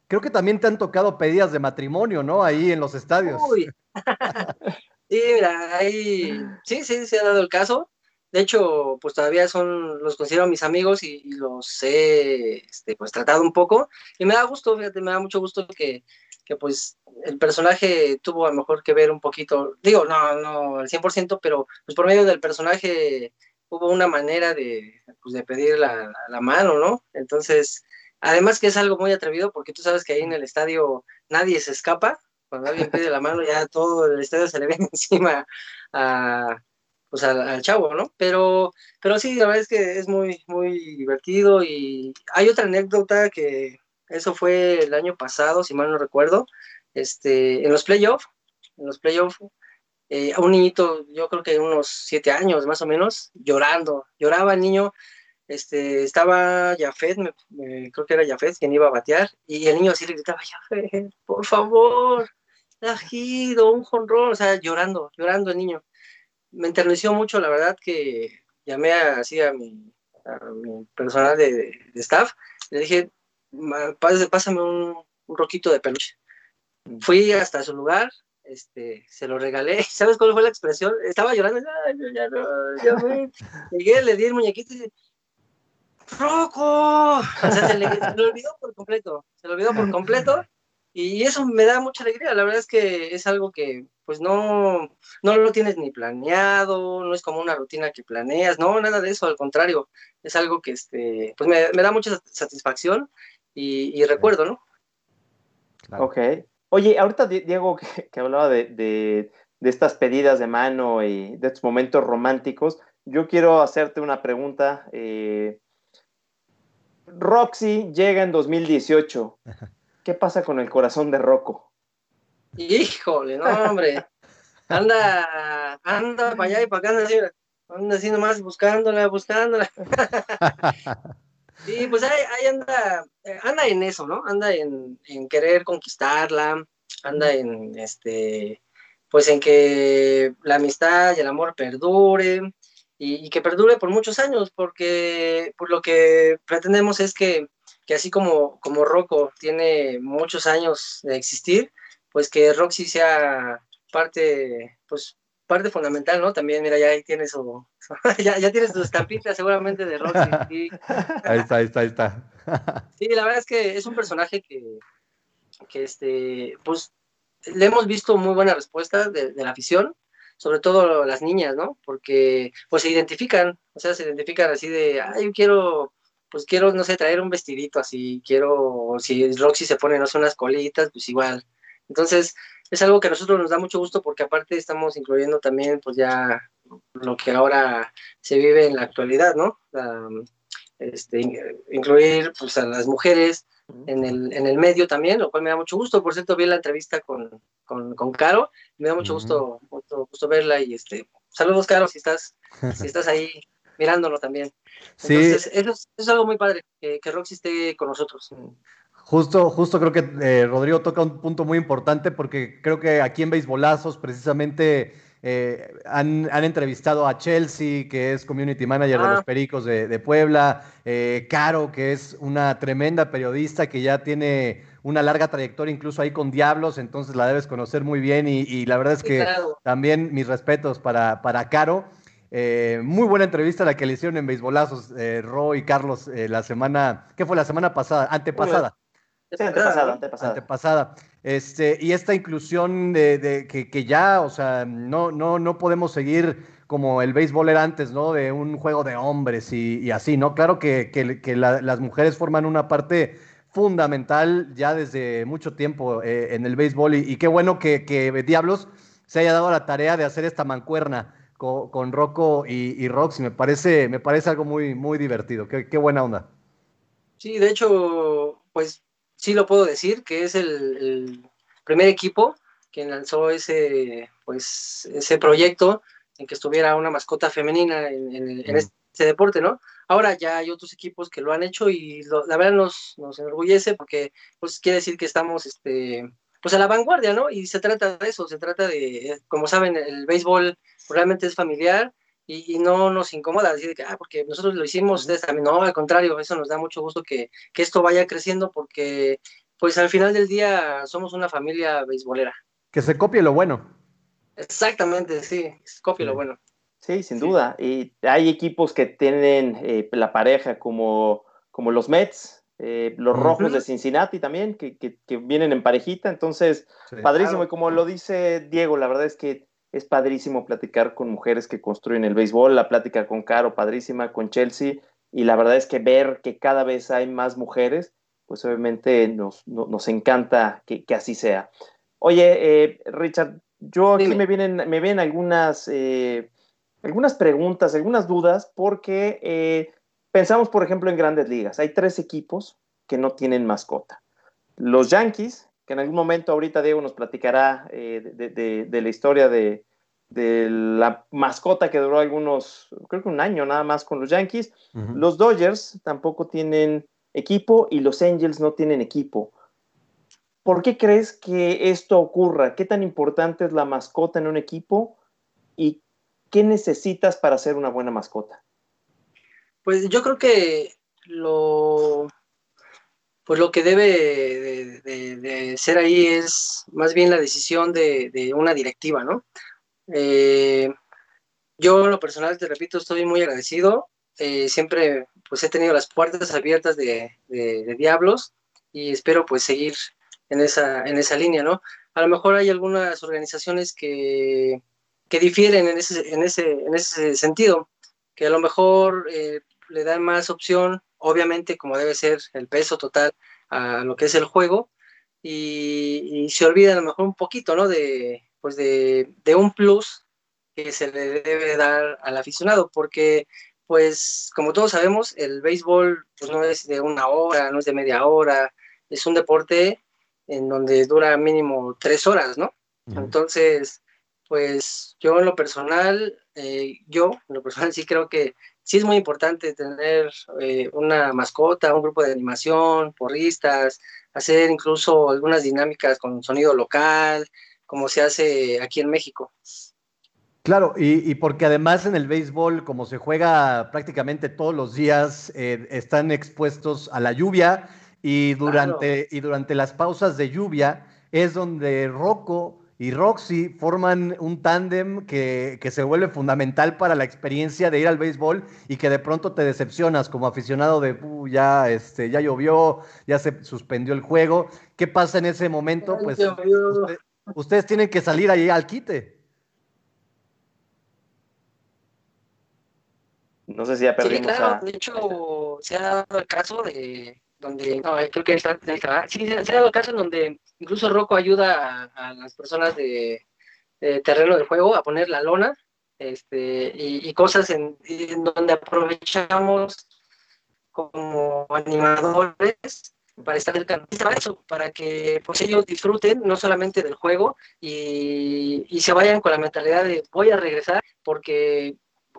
Creo que también te han tocado pedidas de matrimonio, ¿no? Ahí en los estadios. Uy. sí, mira, ahí sí, sí, se ha dado el caso. De hecho, pues todavía son, los considero mis amigos y, los he este, pues, tratado un poco. Y me da gusto, fíjate, me da mucho gusto que, que pues el personaje tuvo a lo mejor que ver un poquito, digo, no, no al 100%, pero pues por medio del personaje hubo una manera de, pues, de pedir la, la, mano, ¿no? Entonces, además que es algo muy atrevido porque tú sabes que ahí en el estadio nadie se escapa, cuando alguien pide la mano ya todo el estadio se le viene encima a, pues al, chavo, ¿no? Pero, pero sí, la verdad es que es muy, muy divertido. Y hay otra anécdota que eso fue el año pasado, si mal no recuerdo, este, en los playoffs, en los playoffs, eh, un niñito, yo creo que unos siete años más o menos, llorando, lloraba el niño, este, estaba Jafet, creo que era Jafet quien iba a batear, y el niño así le gritaba, Jafet, por favor, Tajido, un jonrón, o sea, llorando, llorando el niño. Me enterneció mucho, la verdad, que llamé así a mi, personal de, staff, le dije, pásame un, roquito de peluche. Fui hasta su lugar, este, se lo regalé. ¿Sabes cuál fue la expresión? Estaba llorando, ya no, ya Llegué, le di el muñequito y ¡Roco! O sea, se le, olvidó por completo, se lo olvidó por completo. Y eso me da mucha alegría. La verdad es que es algo que, pues, no, no lo tienes ni planeado, no es como una rutina que planeas, no, nada de eso, al contrario. Es algo que, este, pues, me, me da mucha satisfacción y, recuerdo, ¿no? Ok. Oye, ahorita Diego que, hablaba de, estas pedidas de mano y de estos momentos románticos, yo quiero hacerte una pregunta. Eh, Roxy llega en 2018. ¿Qué pasa con el corazón de Rocco? Híjole, no, hombre. Anda, anda para allá y para acá, anda así, anda así nomás buscándola, buscándola. Sí, pues ahí, anda, eh, anda en eso, ¿no? Anda en, querer conquistarla, anda en este, pues en que la amistad y el amor perdure y, que perdure por muchos años, porque por lo que pretendemos es que, que así como, como Rocco tiene muchos años de existir, pues que Roxy sea parte, pues parte fundamental, ¿no? También, mira, ya ahí tiene su, ya, ya tienes tu estampita seguramente de Roxy. Ahí está, ahí está, ahí está. sí, la verdad es que es un personaje que, que este, pues, le hemos visto muy buena respuesta de, la afición, sobre todo las niñas, ¿no? Porque, pues, se identifican, o sea, se identifican así de, ay, yo quiero, pues, quiero, no sé, traer un vestidito así, quiero, si Roxy se pone, no sé, unas colitas, pues igual. Entonces, es algo que a nosotros nos da mucho gusto porque aparte estamos incluyendo también pues ya lo que ahora se vive en la actualidad, ¿no? este, incluir pues a las mujeres en el, en el medio también, lo cual me da mucho gusto. Por cierto, vi la entrevista con, con, con Caro, me da mucho gusto, gusto verla y este, saludos Caro si estás, si estás ahí mirándolo también. Entonces, eso, es, algo muy padre, que, que Roxy esté con nosotros. Justo, justo creo que eh, Rodrigo toca un punto muy importante porque creo que aquí en Beisbolazos precisamente eh, han, entrevistado a Chelsea, que es Community Manager de los ah. Pericos de, Puebla, eh, Caro, que es una tremenda periodista que ya tiene una larga trayectoria incluso ahí con Diablos, entonces la debes conocer muy bien y, la verdad es que también mis respetos para, para Caro. muy buena entrevista la que le hicieron en Beisbolazos, Ro y Carlos, la semana, ¿qué fue la semana pasada? Antepasada antepasada, antepasada. Antepasada. Este, y esta inclusión de, que, ya, o sea, no, no, no podemos seguir como el béisbol era antes, ¿no? De un juego de hombres y, así, ¿no? Claro que, las mujeres forman una parte fundamental ya desde mucho tiempo eh, en el béisbol y, qué bueno que, Diablos se haya dado la tarea de hacer esta mancuerna con, Rocco y, y, Roxy. Me parece, me parece algo muy, muy divertido. Qué buena onda. Sí, de hecho, pues sí lo puedo decir, que es el, primer equipo que lanzó ese, pues, ese proyecto en que estuviera una mascota femenina en, este deporte, ¿no? Ahora ya hay otros equipos que lo han hecho y la verdad nos, nos enorgullece porque pues quiere decir que estamos este, pues a la vanguardia, ¿no? Y se trata de eso, se trata de, como saben, el béisbol realmente es familiar y, no nos incomoda decir que, ah, porque nosotros lo hicimos, ustedes también, no, al contrario, eso nos da mucho gusto que, que esto vaya creciendo porque, pues al final del día somos una familia beisbolera. Que se copie lo bueno. Exactamente, sí, copie lo bueno. Sí, sin duda. Y hay equipos que tienen eh, la pareja como, como los Mets, eh, los Rojos de Cincinnati también, que, que, vienen en parejita. Entonces, padrísimo. Y como lo dice Diego, la verdad es que es padrísimo platicar con mujeres que construyen el béisbol. La plática con Caro, padrísima, con Chelsea. Y la verdad es que ver que cada vez hay más mujeres, pues obviamente nos, nos encanta que, que, así sea. Oye, eh, Richard, yo aquí me vienen, me vienen algunas, eh, algunas preguntas, algunas dudas, porque eh, pensamos, por ejemplo, en grandes ligas. Hay tres equipos que no tienen mascota. Los Yankees, que en algún momento ahorita Diego nos platicará de, la historia de, la mascota que duró algunos, creo que un año nada más con los Yankees. Los Dodgers tampoco tienen equipo y los Angels no tienen equipo. ¿Por qué crees que esto ocurra? ¿Qué tan importante es la mascota en un equipo? ¿Y qué necesitas para ser una buena mascota? Pues yo creo que lo, pues lo que debe de, ser ahí es más bien la decisión de, una directiva, ¿no? Eh, yo en lo personal, te repito, estoy muy agradecido. Eh, siempre pues he tenido las puertas abiertas de, de, Diablos y espero pues seguir en esa, en esa línea, ¿no? A lo mejor hay algunas organizaciones que, que difieren en ese, en, ese, en ese sentido, que a lo mejor eh, le dan más opción, obviamente como debe ser el peso total a lo que es el juego, y, se olvida a lo mejor un poquito, ¿no? De, pues de, de un plus que se le debe dar al aficionado, porque pues como todos sabemos, el béisbol pues, no es de una hora, no es de media hora, es un deporte en donde dura mínimo tres horas, ¿no? Entonces, pues yo en lo personal, eh, yo en lo personal sí creo que sí es muy importante tener eh, una mascota, un grupo de animación, porristas, hacer incluso algunas dinámicas con sonido local, como se hace aquí en México. Claro, y, porque además en el béisbol, como se juega prácticamente todos los días, eh, están expuestos a la lluvia y durante, y durante las pausas de lluvia es donde Rocco y Roxy forman un tándem que, se vuelve fundamental para la experiencia de ir al béisbol y que de pronto te decepcionas como aficionado de uh, ya, este, ya llovió, ya se suspendió el juego. ¿Qué pasa en ese momento? Pues ustedes tienen que salir ahí al quite. No sé si ya perdimos. Sí, claro, de hecho, se ha dado el caso de donde, no, creo que está, sí, se ha dado el caso en donde incluso Rocco ayuda a, las personas de, terreno de juego a poner la lona este, y, cosas en, donde aprovechamos como animadores para estar eso, para que pues ellos disfruten no solamente del juego y, y se vayan con la mentalidad de voy a regresar porque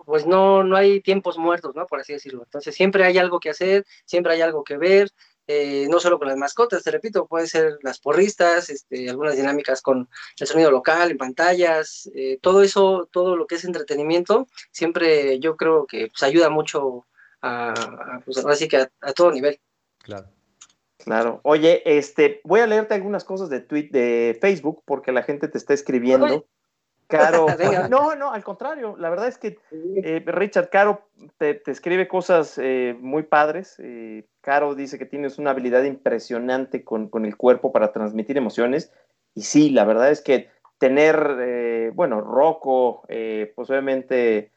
pues no, no hay tiempos muertos, ¿no? Por así decirlo. Entonces siempre hay algo que hacer, siempre hay algo que ver, eh, no solo con las mascotas, te repito, puede ser las porristas, este, algunas dinámicas con el sonido local, en pantallas, eh, todo eso, todo lo que es entretenimiento, siempre yo creo que pues, ayuda mucho a, pues, así que a, todo nivel. Claro. Claro. Oye, este, voy a leerte algunas cosas de tweet de Facebook porque la gente te está escribiendo. Caro, no, no, al contrario, la verdad es que eh, Richard Caro te, escribe cosas eh, muy padres. Eh, Caro dice que tienes una habilidad impresionante con, el cuerpo para transmitir emociones. Y sí, la verdad es que tener, bueno, Rocco, pues obviamente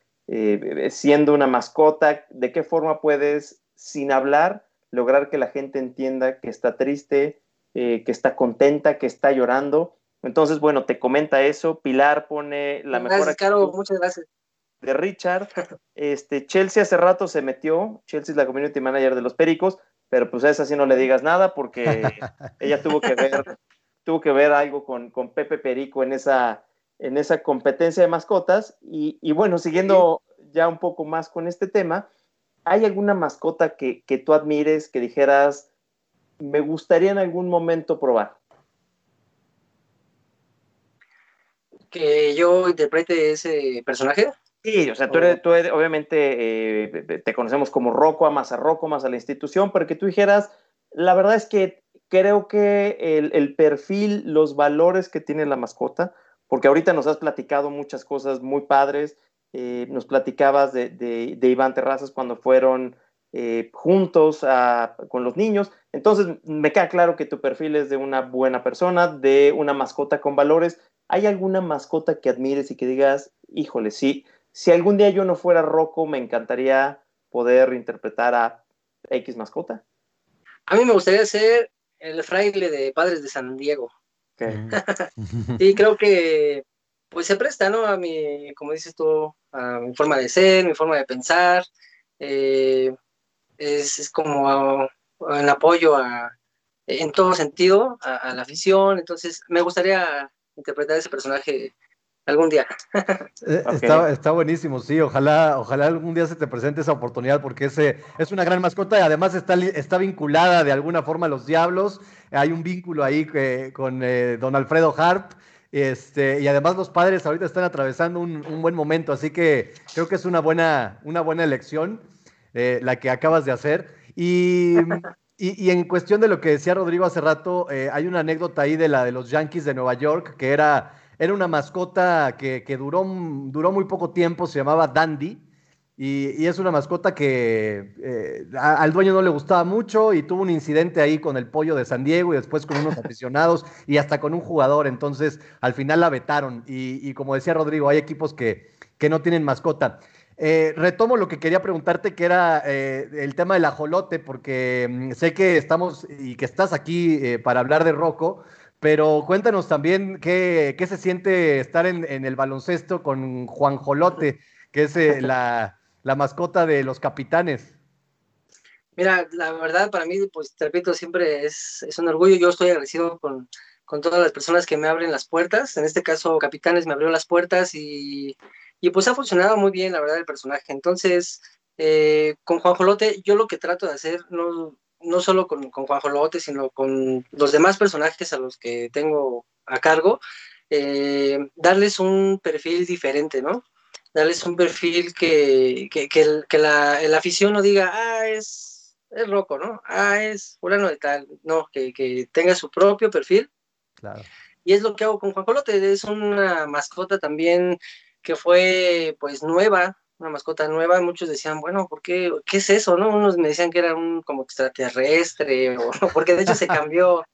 siendo una mascota, ¿de qué forma puedes, sin hablar, lograr que la gente entienda que está triste, que está contenta, que está llorando? Entonces, bueno, te comenta eso. Pilar pone la mejor. Gracias, Caro, muchas gracias. De Richard. Este, Chelsea hace rato se metió. Chelsea es la community manager de los Pericos, pero pues a esa sí no le digas nada porque ella tuvo que ver, tuvo que ver algo con, con Pepe Perico en esa, en esa competencia de mascotas. Y, y bueno, siguiendo ya un poco más con este tema, ¿hay alguna mascota que, que tú admires, que dijeras, me gustaría en algún momento probar? Que yo interprete ese personaje? Sí, o sea, tú, eres, tú obviamente eh, te conocemos como Rocco, amas a Rocco, amas a la institución, pero que tú dijeras, la verdad es que creo que el, perfil, los valores que tiene la mascota, porque ahorita nos has platicado muchas cosas muy padres, eh, nos platicabas de, de, Iván Terrazas cuando fueron eh, juntos con los niños. Entonces, me queda claro que tu perfil es de una buena persona, de una mascota con valores. ¿Hay alguna mascota que admires y que digas, híjole, sí, si algún día yo no fuera Rocco, me encantaría poder interpretar a X mascota? A mí me gustaría ser el fraile de Padres de San Diego. Mm. sí, creo que pues se presta, ¿no? A mi, como dices tú, a mi forma de ser, mi forma de pensar. Eh, es, como en apoyo a, en todo sentido a, la afición. Entonces, me gustaría interpretar ese personaje algún día. Eh, está, buenísimo, sí. Ojalá, ojalá algún día se te presente esa oportunidad porque ese es una gran mascota y además está, está vinculada de alguna forma a los diablos. Hay un vínculo ahí eh, con eh, don Alfredo Harp. Este, y además los padres ahorita están atravesando un, buen momento, así que creo que es una buena, una buena elección la que acabas de hacer. Y, y, en cuestión de lo que decía Rodrigo hace rato, hay una anécdota ahí de la de los Yankees de Nueva York, que era era una mascota que, duró, duró muy poco tiempo, se llamaba Dandy. Y, es una mascota que eh, al dueño no le gustaba mucho y tuvo un incidente ahí con el pollo de San Diego y después con unos aficionados y hasta con un jugador. Entonces, al final la vetaron. Y, como decía Rodrigo, hay equipos que, que no tienen mascota. Eh, retomo lo que quería preguntarte, que era eh, el tema del ajolote, porque mm, sé que estamos y que estás aquí para hablar de Rocco, pero cuéntanos también qué, se siente estar en, el baloncesto con Juan Jolote, que es eh, la, mascota de los capitanes. Mira, la verdad para mí, pues te repito, siempre es, un orgullo. Yo estoy agradecido con, todas las personas que me abren las puertas. En este caso, Capitanes me abrió las puertas y, pues ha funcionado muy bien, la verdad, el personaje. Entonces, eh, con Juan Jolote, yo lo que trato de hacer, no, no solo con, con Juan Jolote, sino con los demás personajes a los que tengo a cargo, eh, darles un perfil diferente, ¿no? Darles un perfil que, que, que, la, afición no diga, ah, es, es loco, ¿no? Ah, es fulano de tal. No, que, que tenga su propio perfil. Claro. Y es lo que hago con Juan Jolote. Es una mascota también que fue, pues, nueva una mascota nueva, muchos decían, bueno, ¿por qué? ¿Qué es eso? ¿No? Unos me decían que era un como extraterrestre, o, porque de hecho se cambió,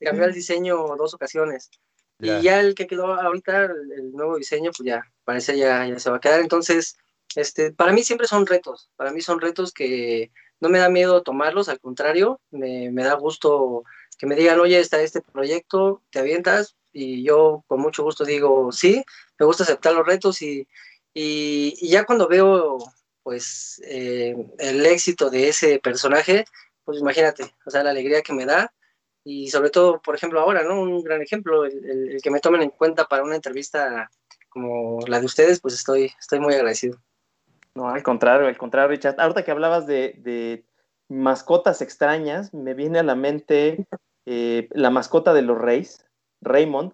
cambió el diseño dos ocasiones. Y ya el que quedó ahorita, el, nuevo diseño, pues ya, parece ya, ya se va a quedar. Entonces, este, para mí siempre son retos, para mí son retos que no me da miedo tomarlos, al contrario, me, me da gusto que me digan, oye, está este proyecto, te avientas, y yo con mucho gusto digo, sí, me gusta aceptar los retos y, y, ya cuando veo, pues, eh, el éxito de ese personaje, pues imagínate, o sea, la alegría que me da. Y sobre todo, por ejemplo, ahora, ¿no? Un gran ejemplo, el, que me tomen en cuenta para una entrevista como la de ustedes, pues estoy, estoy muy agradecido. No, al contrario, al contrario, Richard. Ahorita que hablabas de, mascotas extrañas, me viene a la mente eh, la mascota de los Reyes, Raymond,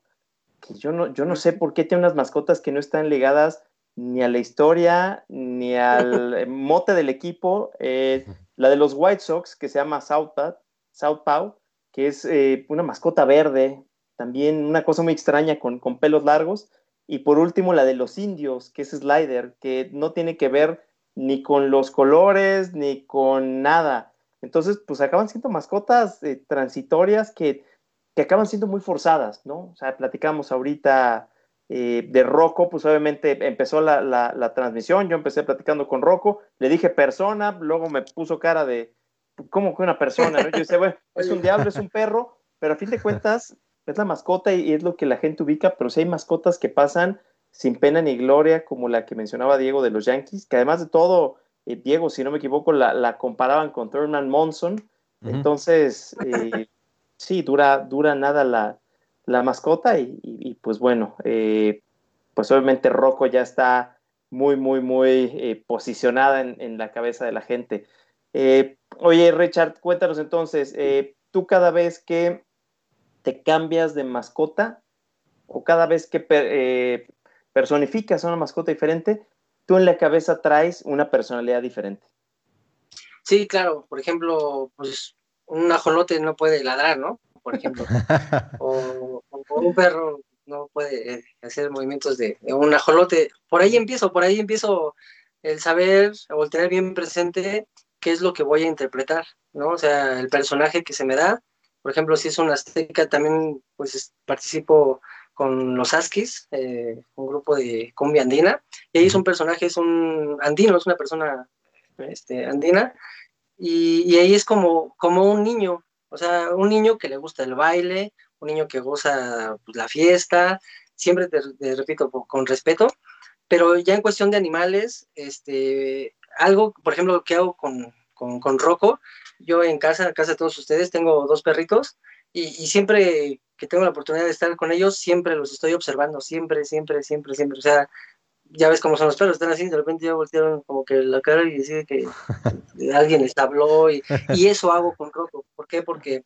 que yo no, yo no sé por qué tiene unas mascotas que no están ligadas ni a la historia, ni al mote del equipo. Eh, la de los White Sox, que se llama Southpaw, que es eh, una mascota verde, también una cosa muy extraña con, con, pelos largos. Y por último, la de los indios, que es Slider, que no tiene que ver ni con los colores, ni con nada. Entonces, pues acaban siendo mascotas eh, transitorias que, que, acaban siendo muy forzadas, ¿no? O sea, platicamos ahorita eh, de Rocco, pues obviamente empezó la, transmisión, yo empecé platicando con Rocco, le dije persona, luego me puso cara de, ¿cómo que una persona? Yo decía, bueno, es un diablo, es un perro, pero a fin de cuentas es la mascota y, es lo que la gente ubica, pero si hay mascotas que pasan sin pena ni gloria, como la que mencionaba Diego de los Yankees, que además de todo, eh, Diego, si no me equivoco, la, comparaban con Thurman Monson, entonces, eh, sí, dura, dura nada la, la mascota y, pues bueno, eh, pues obviamente Rocco ya está muy, muy, muy eh, posicionada en, la cabeza de la gente. Eh, oye, Richard, cuéntanos entonces, tú cada vez que te cambias de mascota o cada vez que personificas a una mascota diferente, tú en la cabeza traes una personalidad diferente. Sí, claro. Por ejemplo, pues un ajolote no puede ladrar, ¿no? por ejemplo. o, un perro no puede hacer movimientos de, un ajolote. Por ahí empiezo, por ahí empiezo el saber o el tener bien presente qué es lo que voy a interpretar, ¿no? O sea, el personaje que se me da. Por ejemplo, si es un azteca, también pues participo con los Askis, eh, un grupo de cumbia andina, y ahí es un personaje, es un andino, es una persona este, andina, y, ahí es como, como un niño, o sea, un niño que le gusta el baile, un niño que goza pues, la fiesta, siempre te, repito, con respeto, pero ya en cuestión de animales, este, algo, por ejemplo, que hago con, con, con Rocco, yo en casa, en casa de todos ustedes, tengo dos perritos, y, y siempre que tengo la oportunidad de estar con ellos, siempre los estoy observando, siempre, siempre, siempre, siempre. O sea, ya ves cómo son los perros, están así, de repente ya voltearon como que la cara y deciden que alguien les habló y, y, eso hago con Rocco. ¿Por qué? Porque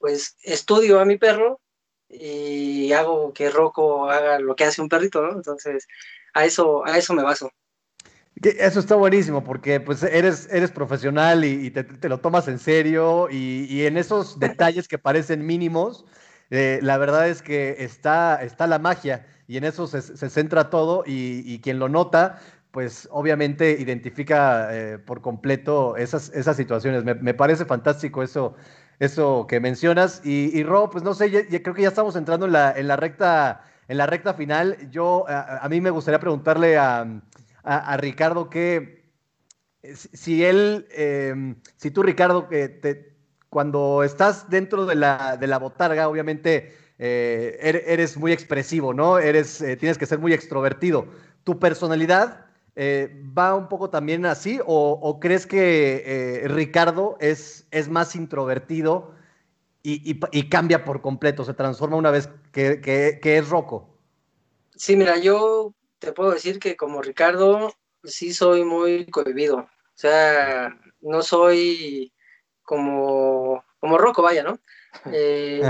pues estudio a mi perro y hago que Rocco haga lo que hace un perrito, ¿no? Entonces, a eso, a eso me baso. Eso está buenísimo porque pues eres, eres profesional y, te, te, lo tomas en serio y, y en esos detalles que parecen mínimos, eh, la verdad es que está, está la magia y en eso se, centra todo y, quien lo nota, pues obviamente identifica eh, por completo esas, esas situaciones. Me, parece fantástico eso, eso que mencionas. Y, y Ro, pues no sé, creo que ya estamos entrando en la, en la, recta, en la recta final. Yo, a, mí me gustaría preguntarle a, a, Ricardo que si él, eh, si tú Ricardo, que te, cuando estás dentro de la, de la botarga, obviamente eh, eres muy expresivo, ¿no? Eres, eh, tienes que ser muy extrovertido. ¿Tu personalidad eh, va un poco también así o, crees que Ricardo es, es más introvertido y, cambia por completo, se transforma una vez que, es Rocco? Sí, mira, yo te puedo decir que como Ricardo sí soy muy cohibido. O sea, no soy como, como Rocco, vaya, ¿no? Eh,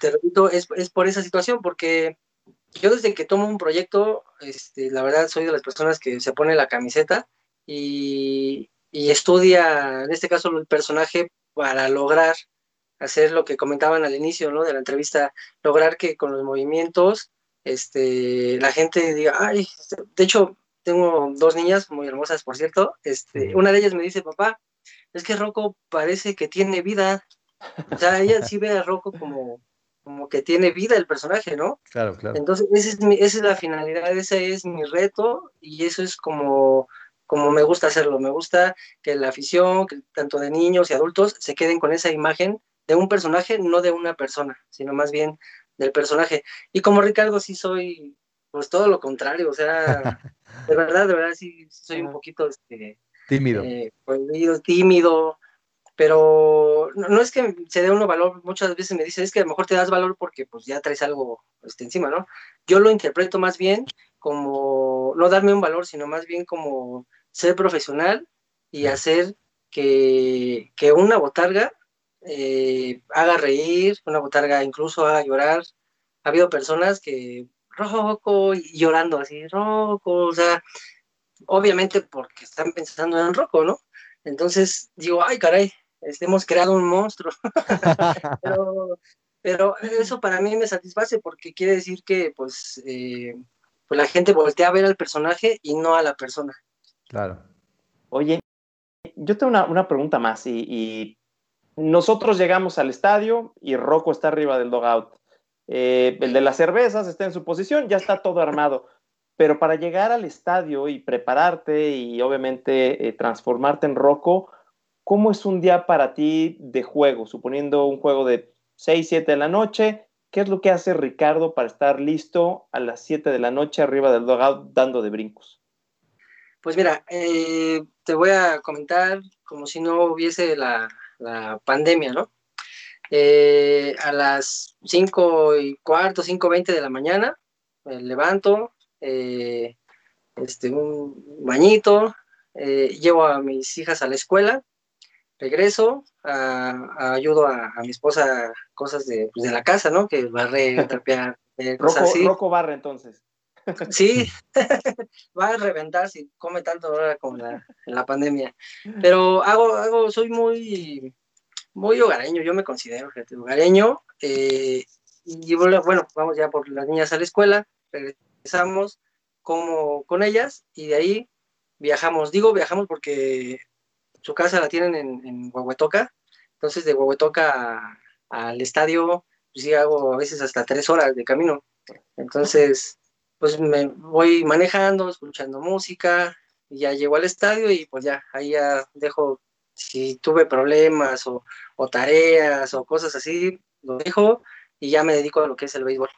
te repito, es, por esa situación, porque yo desde que tomo un proyecto, este, la verdad soy de las personas que se pone la camiseta y, estudia, en este caso, el personaje para lograr hacer lo que comentaban al inicio ¿no? de la entrevista, lograr que con los movimientos este, la gente diga, ay, de hecho, tengo dos niñas muy hermosas, por cierto, este, una de ellas me dice, papá, es que Rocco parece que tiene vida. O sea, ella sí ve a Rocco como, como que tiene vida el personaje, ¿no? Claro, claro. Entonces, esa es, mi, esa es la finalidad, ese es mi reto y eso es como, como me gusta hacerlo. Me gusta que la afición, que tanto de niños y adultos, se queden con esa imagen de un personaje, no de una persona, sino más bien del personaje. Y como Ricardo sí soy, pues todo lo contrario, o sea, de verdad, de verdad sí soy un poquito, este, Tímido. Eh, tímido, pero no, es que se dé uno valor, muchas veces me dicen, es que a lo mejor te das valor porque pues ya traes algo este, encima, ¿no? Yo lo interpreto más bien como, no darme un valor, sino más bien como ser profesional y hacer que, una botarga eh, haga reír, una botarga incluso haga llorar. Ha habido personas que, rojo, y llorando así, rojo, o sea, obviamente porque están pensando en Rocco, ¿no? Entonces digo, ay, caray, este, hemos creado un monstruo. pero, eso para mí me satisface porque quiere decir que pues, eh, pues la gente voltea a ver al personaje y no a la persona. Claro. Oye, yo tengo una, pregunta más y, nosotros llegamos al estadio y Rocco está arriba del dogout. Eh, el de las cervezas está en su posición, ya está todo armado. Pero para llegar al estadio y prepararte y obviamente eh, transformarte en Rocco, ¿cómo es un día para ti de juego? Suponiendo un juego de 6, 7 de la noche, ¿qué es lo que hace Ricardo para estar listo a las 7 de la noche arriba del dogout dando de brincos? Pues mira, eh, te voy a comentar como si no hubiese la, pandemia, ¿no? Eh, a las 5 y cuarto, 5.20 de la mañana, me levanto, eh, este, un bañito, eh, llevo a mis hijas a la escuela, regreso, ayudo a, mi esposa cosas de, pues, de, la casa, ¿no? Que barre, trapear, eh, cosas así. Roco barre entonces. Sí, va a reventar si come tanto ahora como la, en la pandemia. Pero hago, hago, soy muy, muy hogareño, yo me considero hogareño. y bueno, vamos ya por las niñas a la escuela, regresamos como con ellas y de ahí viajamos. Digo viajamos porque su casa la tienen en, en Huehuetoca, entonces de Huehuetoca al estadio, pues sí hago a veces hasta tres horas de camino. Entonces, pues me voy manejando, escuchando música, y ya llego al estadio y pues ya, ahí ya dejo, si tuve problemas o tareas o cosas así, lo dejo y ya me dedico a lo que es el béisbol.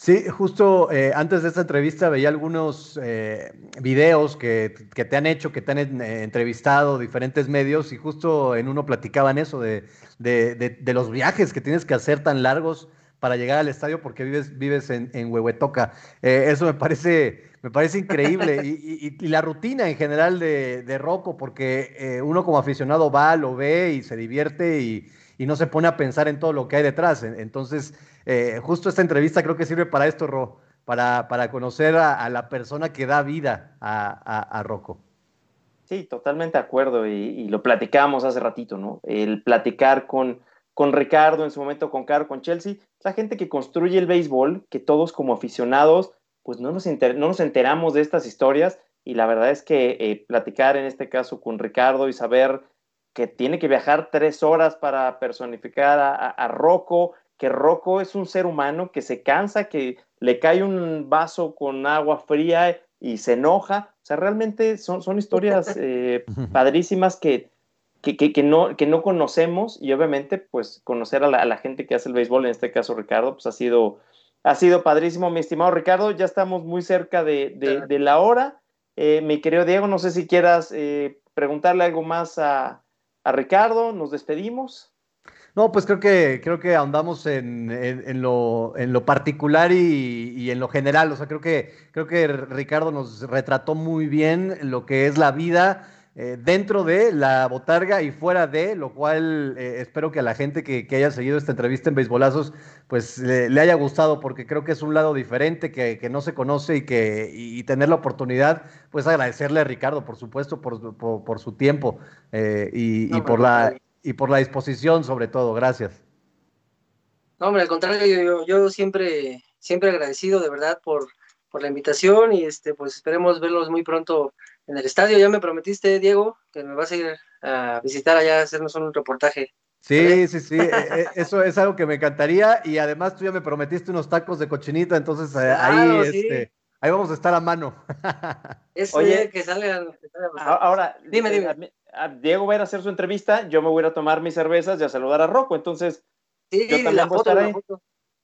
Sí, justo eh, antes de esta entrevista veía algunos eh, videos que, que, te han hecho, que te han eh, entrevistado diferentes medios y justo en uno platicaban eso de, de, de, de, los viajes que tienes que hacer tan largos para llegar al estadio porque vives, vives en, en Huehuetoca. Eh, eso me parece, me parece increíble y, y, y, la rutina en general de, de Rocco porque uno como aficionado va, lo ve y se divierte y, y no se pone a pensar en todo lo que hay detrás. Entonces, eh, justo esta entrevista creo que sirve para esto, Ro, para, para conocer a, la persona que da vida a, a, a Rocco. Sí, totalmente de acuerdo y, lo platicábamos hace ratito, ¿no? El platicar con, con Ricardo, en su momento con Caro, con Chelsea, la gente que construye el béisbol, que todos como aficionados, pues no nos, enter no nos enteramos de estas historias y la verdad es que eh, platicar en este caso con Ricardo y saber que tiene que viajar tres horas para personificar a, a, a Rocco, que Rocco es un ser humano que se cansa, que le cae un vaso con agua fría y se enoja. O sea, realmente son, son historias eh, padrísimas que, que, que, que, no, que no conocemos y obviamente pues conocer a la, a la, gente que hace el béisbol, en este caso Ricardo, pues ha sido, ha sido padrísimo, mi estimado Ricardo. Ya estamos muy cerca de, de, de la hora. Eh, mi querido Diego, no sé si quieras eh, preguntarle algo más a, a Ricardo, nos despedimos. No, pues creo que, creo que ahondamos en, en, en, lo, en lo, particular y, y, en lo general. O sea, creo que, creo que Ricardo nos retrató muy bien lo que es la vida eh, dentro de la botarga y fuera de, lo cual eh, espero que a la gente que, que, haya seguido esta entrevista en Beisbolazos, pues le, le, haya gustado, porque creo que es un lado diferente que, que no se conoce y que y tener la oportunidad, pues agradecerle a Ricardo, por supuesto, por, por, por su tiempo eh, y, no, y por la y por la disposición sobre todo. Gracias. No, hombre, al contrario, yo, yo siempre, siempre agradecido de verdad por, por la invitación y este, pues esperemos verlos muy pronto en el estadio. Ya me prometiste, Diego, que me vas a ir a visitar allá, a hacernos un reportaje. Sí, sí, sí, e, e, eso es algo que me encantaría y además tú ya me prometiste unos tacos de cochinita, entonces eh, claro, ahí, sí. este, ahí vamos a estar a mano. Es Oye, que salgan. Que salgan ahora, dime, dime. Diego va a ir a hacer su entrevista, yo me voy a ir a tomar mis cervezas y a saludar a Rocco, entonces sí, yo también la foto, la foto.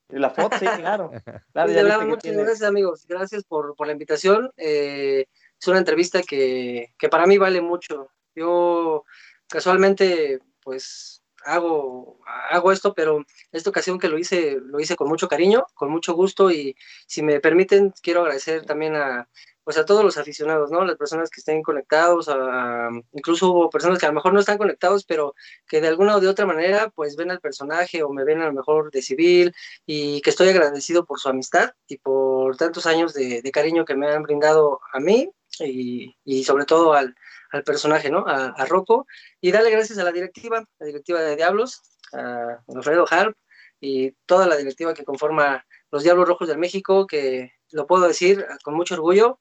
La foto, sí, claro. claro sí, verdad, muchas gracias, amigos. Gracias por, por la invitación. Eh, es una entrevista que, que, para mí vale mucho. Yo casualmente, pues, hago, hago esto, pero esta ocasión que lo hice, lo hice con mucho cariño, con mucho gusto y si me permiten, quiero agradecer también a, pues a todos los aficionados, ¿no? Las personas que estén conectados, a, incluso hubo personas que a lo mejor no están conectados, pero que de alguna o de otra manera, pues ven al personaje o me ven a lo mejor de civil y que estoy agradecido por su amistad y por tantos años de, de cariño que me han brindado a mí y, y sobre todo al, al, personaje, ¿no? A, a Rocco y darle gracias a la directiva, la directiva de Diablos, a Alfredo Harp y toda la directiva que conforma los Diablos Rojos del México, que lo puedo decir con mucho orgullo,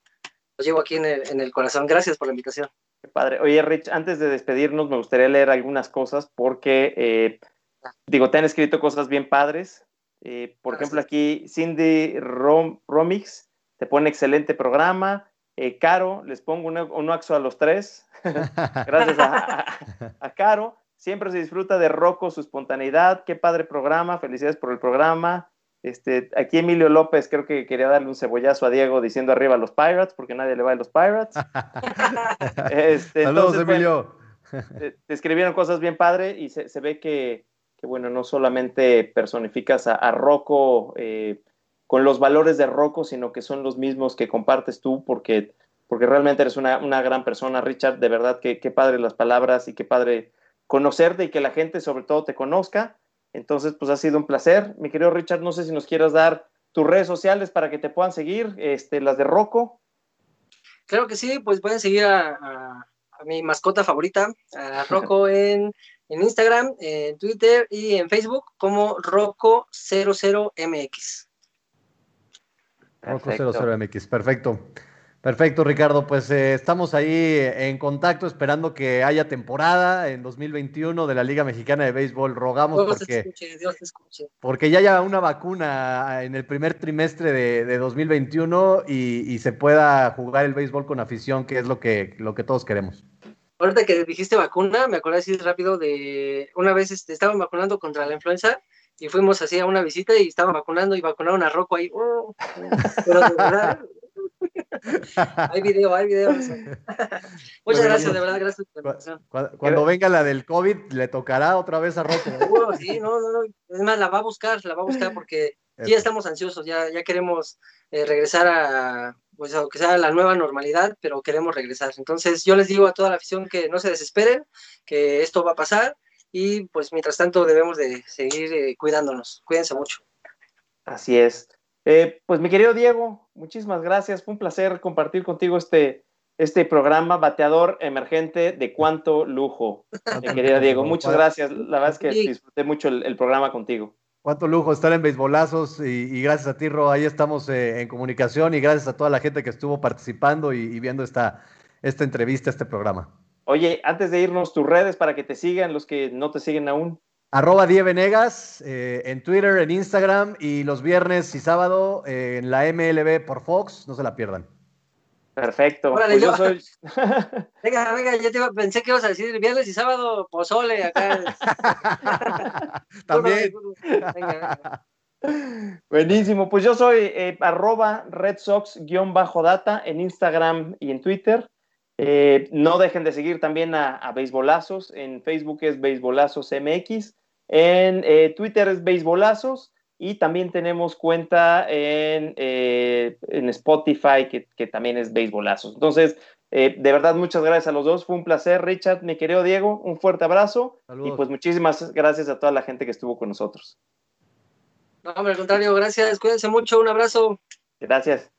los llevo aquí en el, en el, corazón. Gracias por la invitación. Qué padre. Oye, Rich, antes de despedirnos, me gustaría leer algunas cosas porque, eh, digo, te han escrito cosas bien padres. Eh, por Gracias. ejemplo, aquí Cindy Rom Romix te pone excelente programa. Eh, Caro, les pongo un, un axo a los tres. Gracias a, a, a, Caro. Siempre se disfruta de Rocco, su espontaneidad. Qué padre programa. Felicidades por el programa. Este, aquí Emilio López creo que quería darle un cebollazo a Diego diciendo arriba a los Pirates, porque nadie le va a los Pirates. este, Saludos, entonces, Emilio. Bueno, te, te, escribieron cosas bien padre y se, se ve que, que, bueno, no solamente personificas a, a Rocco eh, con los valores de Rocco, sino que son los mismos que compartes tú, porque, porque realmente eres una, una gran persona, Richard. De verdad, que qué padre las palabras y qué padre conocerte y que la gente sobre todo te conozca. Entonces, pues ha sido un placer. Mi querido Richard, no sé si nos quieras dar tus redes sociales para que te puedan seguir, este, las de Rocco. Claro que sí, pues pueden seguir a, a, a mi mascota favorita, a Rocco en, en, Instagram, en Twitter y en Facebook como Rocco00MX. Perfecto. 00 MX, perfecto. Perfecto, Ricardo. Pues eh, estamos ahí en contacto esperando que haya temporada en 2021 de la Liga Mexicana de Béisbol. Rogamos Dios porque, escuche, Dios te escuche. porque ya haya una vacuna en el primer trimestre de, de 2021 y, y se pueda jugar el béisbol con afición, que es lo que, lo que todos queremos. Ahorita que dijiste vacuna, me acordé así rápido de una vez este, estaban vacunando contra la influenza y fuimos así a una visita y estaban vacunando y vacunaron a Rocco ahí. Oh, Pero de verdad, hay video, hay video. Muchas Bueno, gracias, pues, de verdad, gracias por la invitación. Cu- Cuando venga la del COVID, le tocará otra vez a Rocco. Seguro, sí, no, no, no. Es más, la va a buscar, la va a buscar porque sí ya estamos ansiosos, ya, ya queremos eh, regresar a, pues, aunque sea la nueva normalidad, pero queremos regresar. Entonces, yo les digo a toda la afición que no se desesperen, que esto va a pasar y pues mientras tanto debemos de seguir eh, cuidándonos. Cuídense mucho. Así es. Eh, pues mi querido Diego, muchísimas gracias. Fue un placer compartir contigo este, este programa bateador emergente de cuánto lujo. Mi querido Diego, muchas gracias. La verdad es que disfruté mucho el, el programa contigo. Cuánto lujo estar en Beisbolazos y, y gracias a ti, Ro, ahí estamos eh, en comunicación y gracias a toda la gente que estuvo participando y, y viendo esta, esta entrevista, este programa. Oye, antes de irnos, tus redes para que te sigan los que no te siguen aún. Arroba Die Venegas eh, en Twitter, en Instagram y los viernes y sábado eh, en la MLB por Fox, no se la pierdan. Perfecto. Órale, Pues yo yo- soy. Venga, venga, ya te iba- pensé que ibas a decir viernes y sábado, pozole acá. También. Venga, venga. Buenísimo, pues yo soy eh, arroba Red Sox-data en Instagram y en Twitter. Eh, no dejen de seguir también a, a Beisbolazos. En Facebook es Beisbolazos MX. En eh, Twitter es Beisbolazos. Y también tenemos cuenta en, eh, en Spotify, que, que también es Beisbolazos. Entonces, eh, de verdad, muchas gracias a los dos. Fue un placer, Richard, mi querido Diego. Un fuerte abrazo. Saludos. Y pues muchísimas gracias a toda la gente que estuvo con nosotros. No, hombre, al contrario, gracias. Cuídense mucho. Un abrazo. Gracias.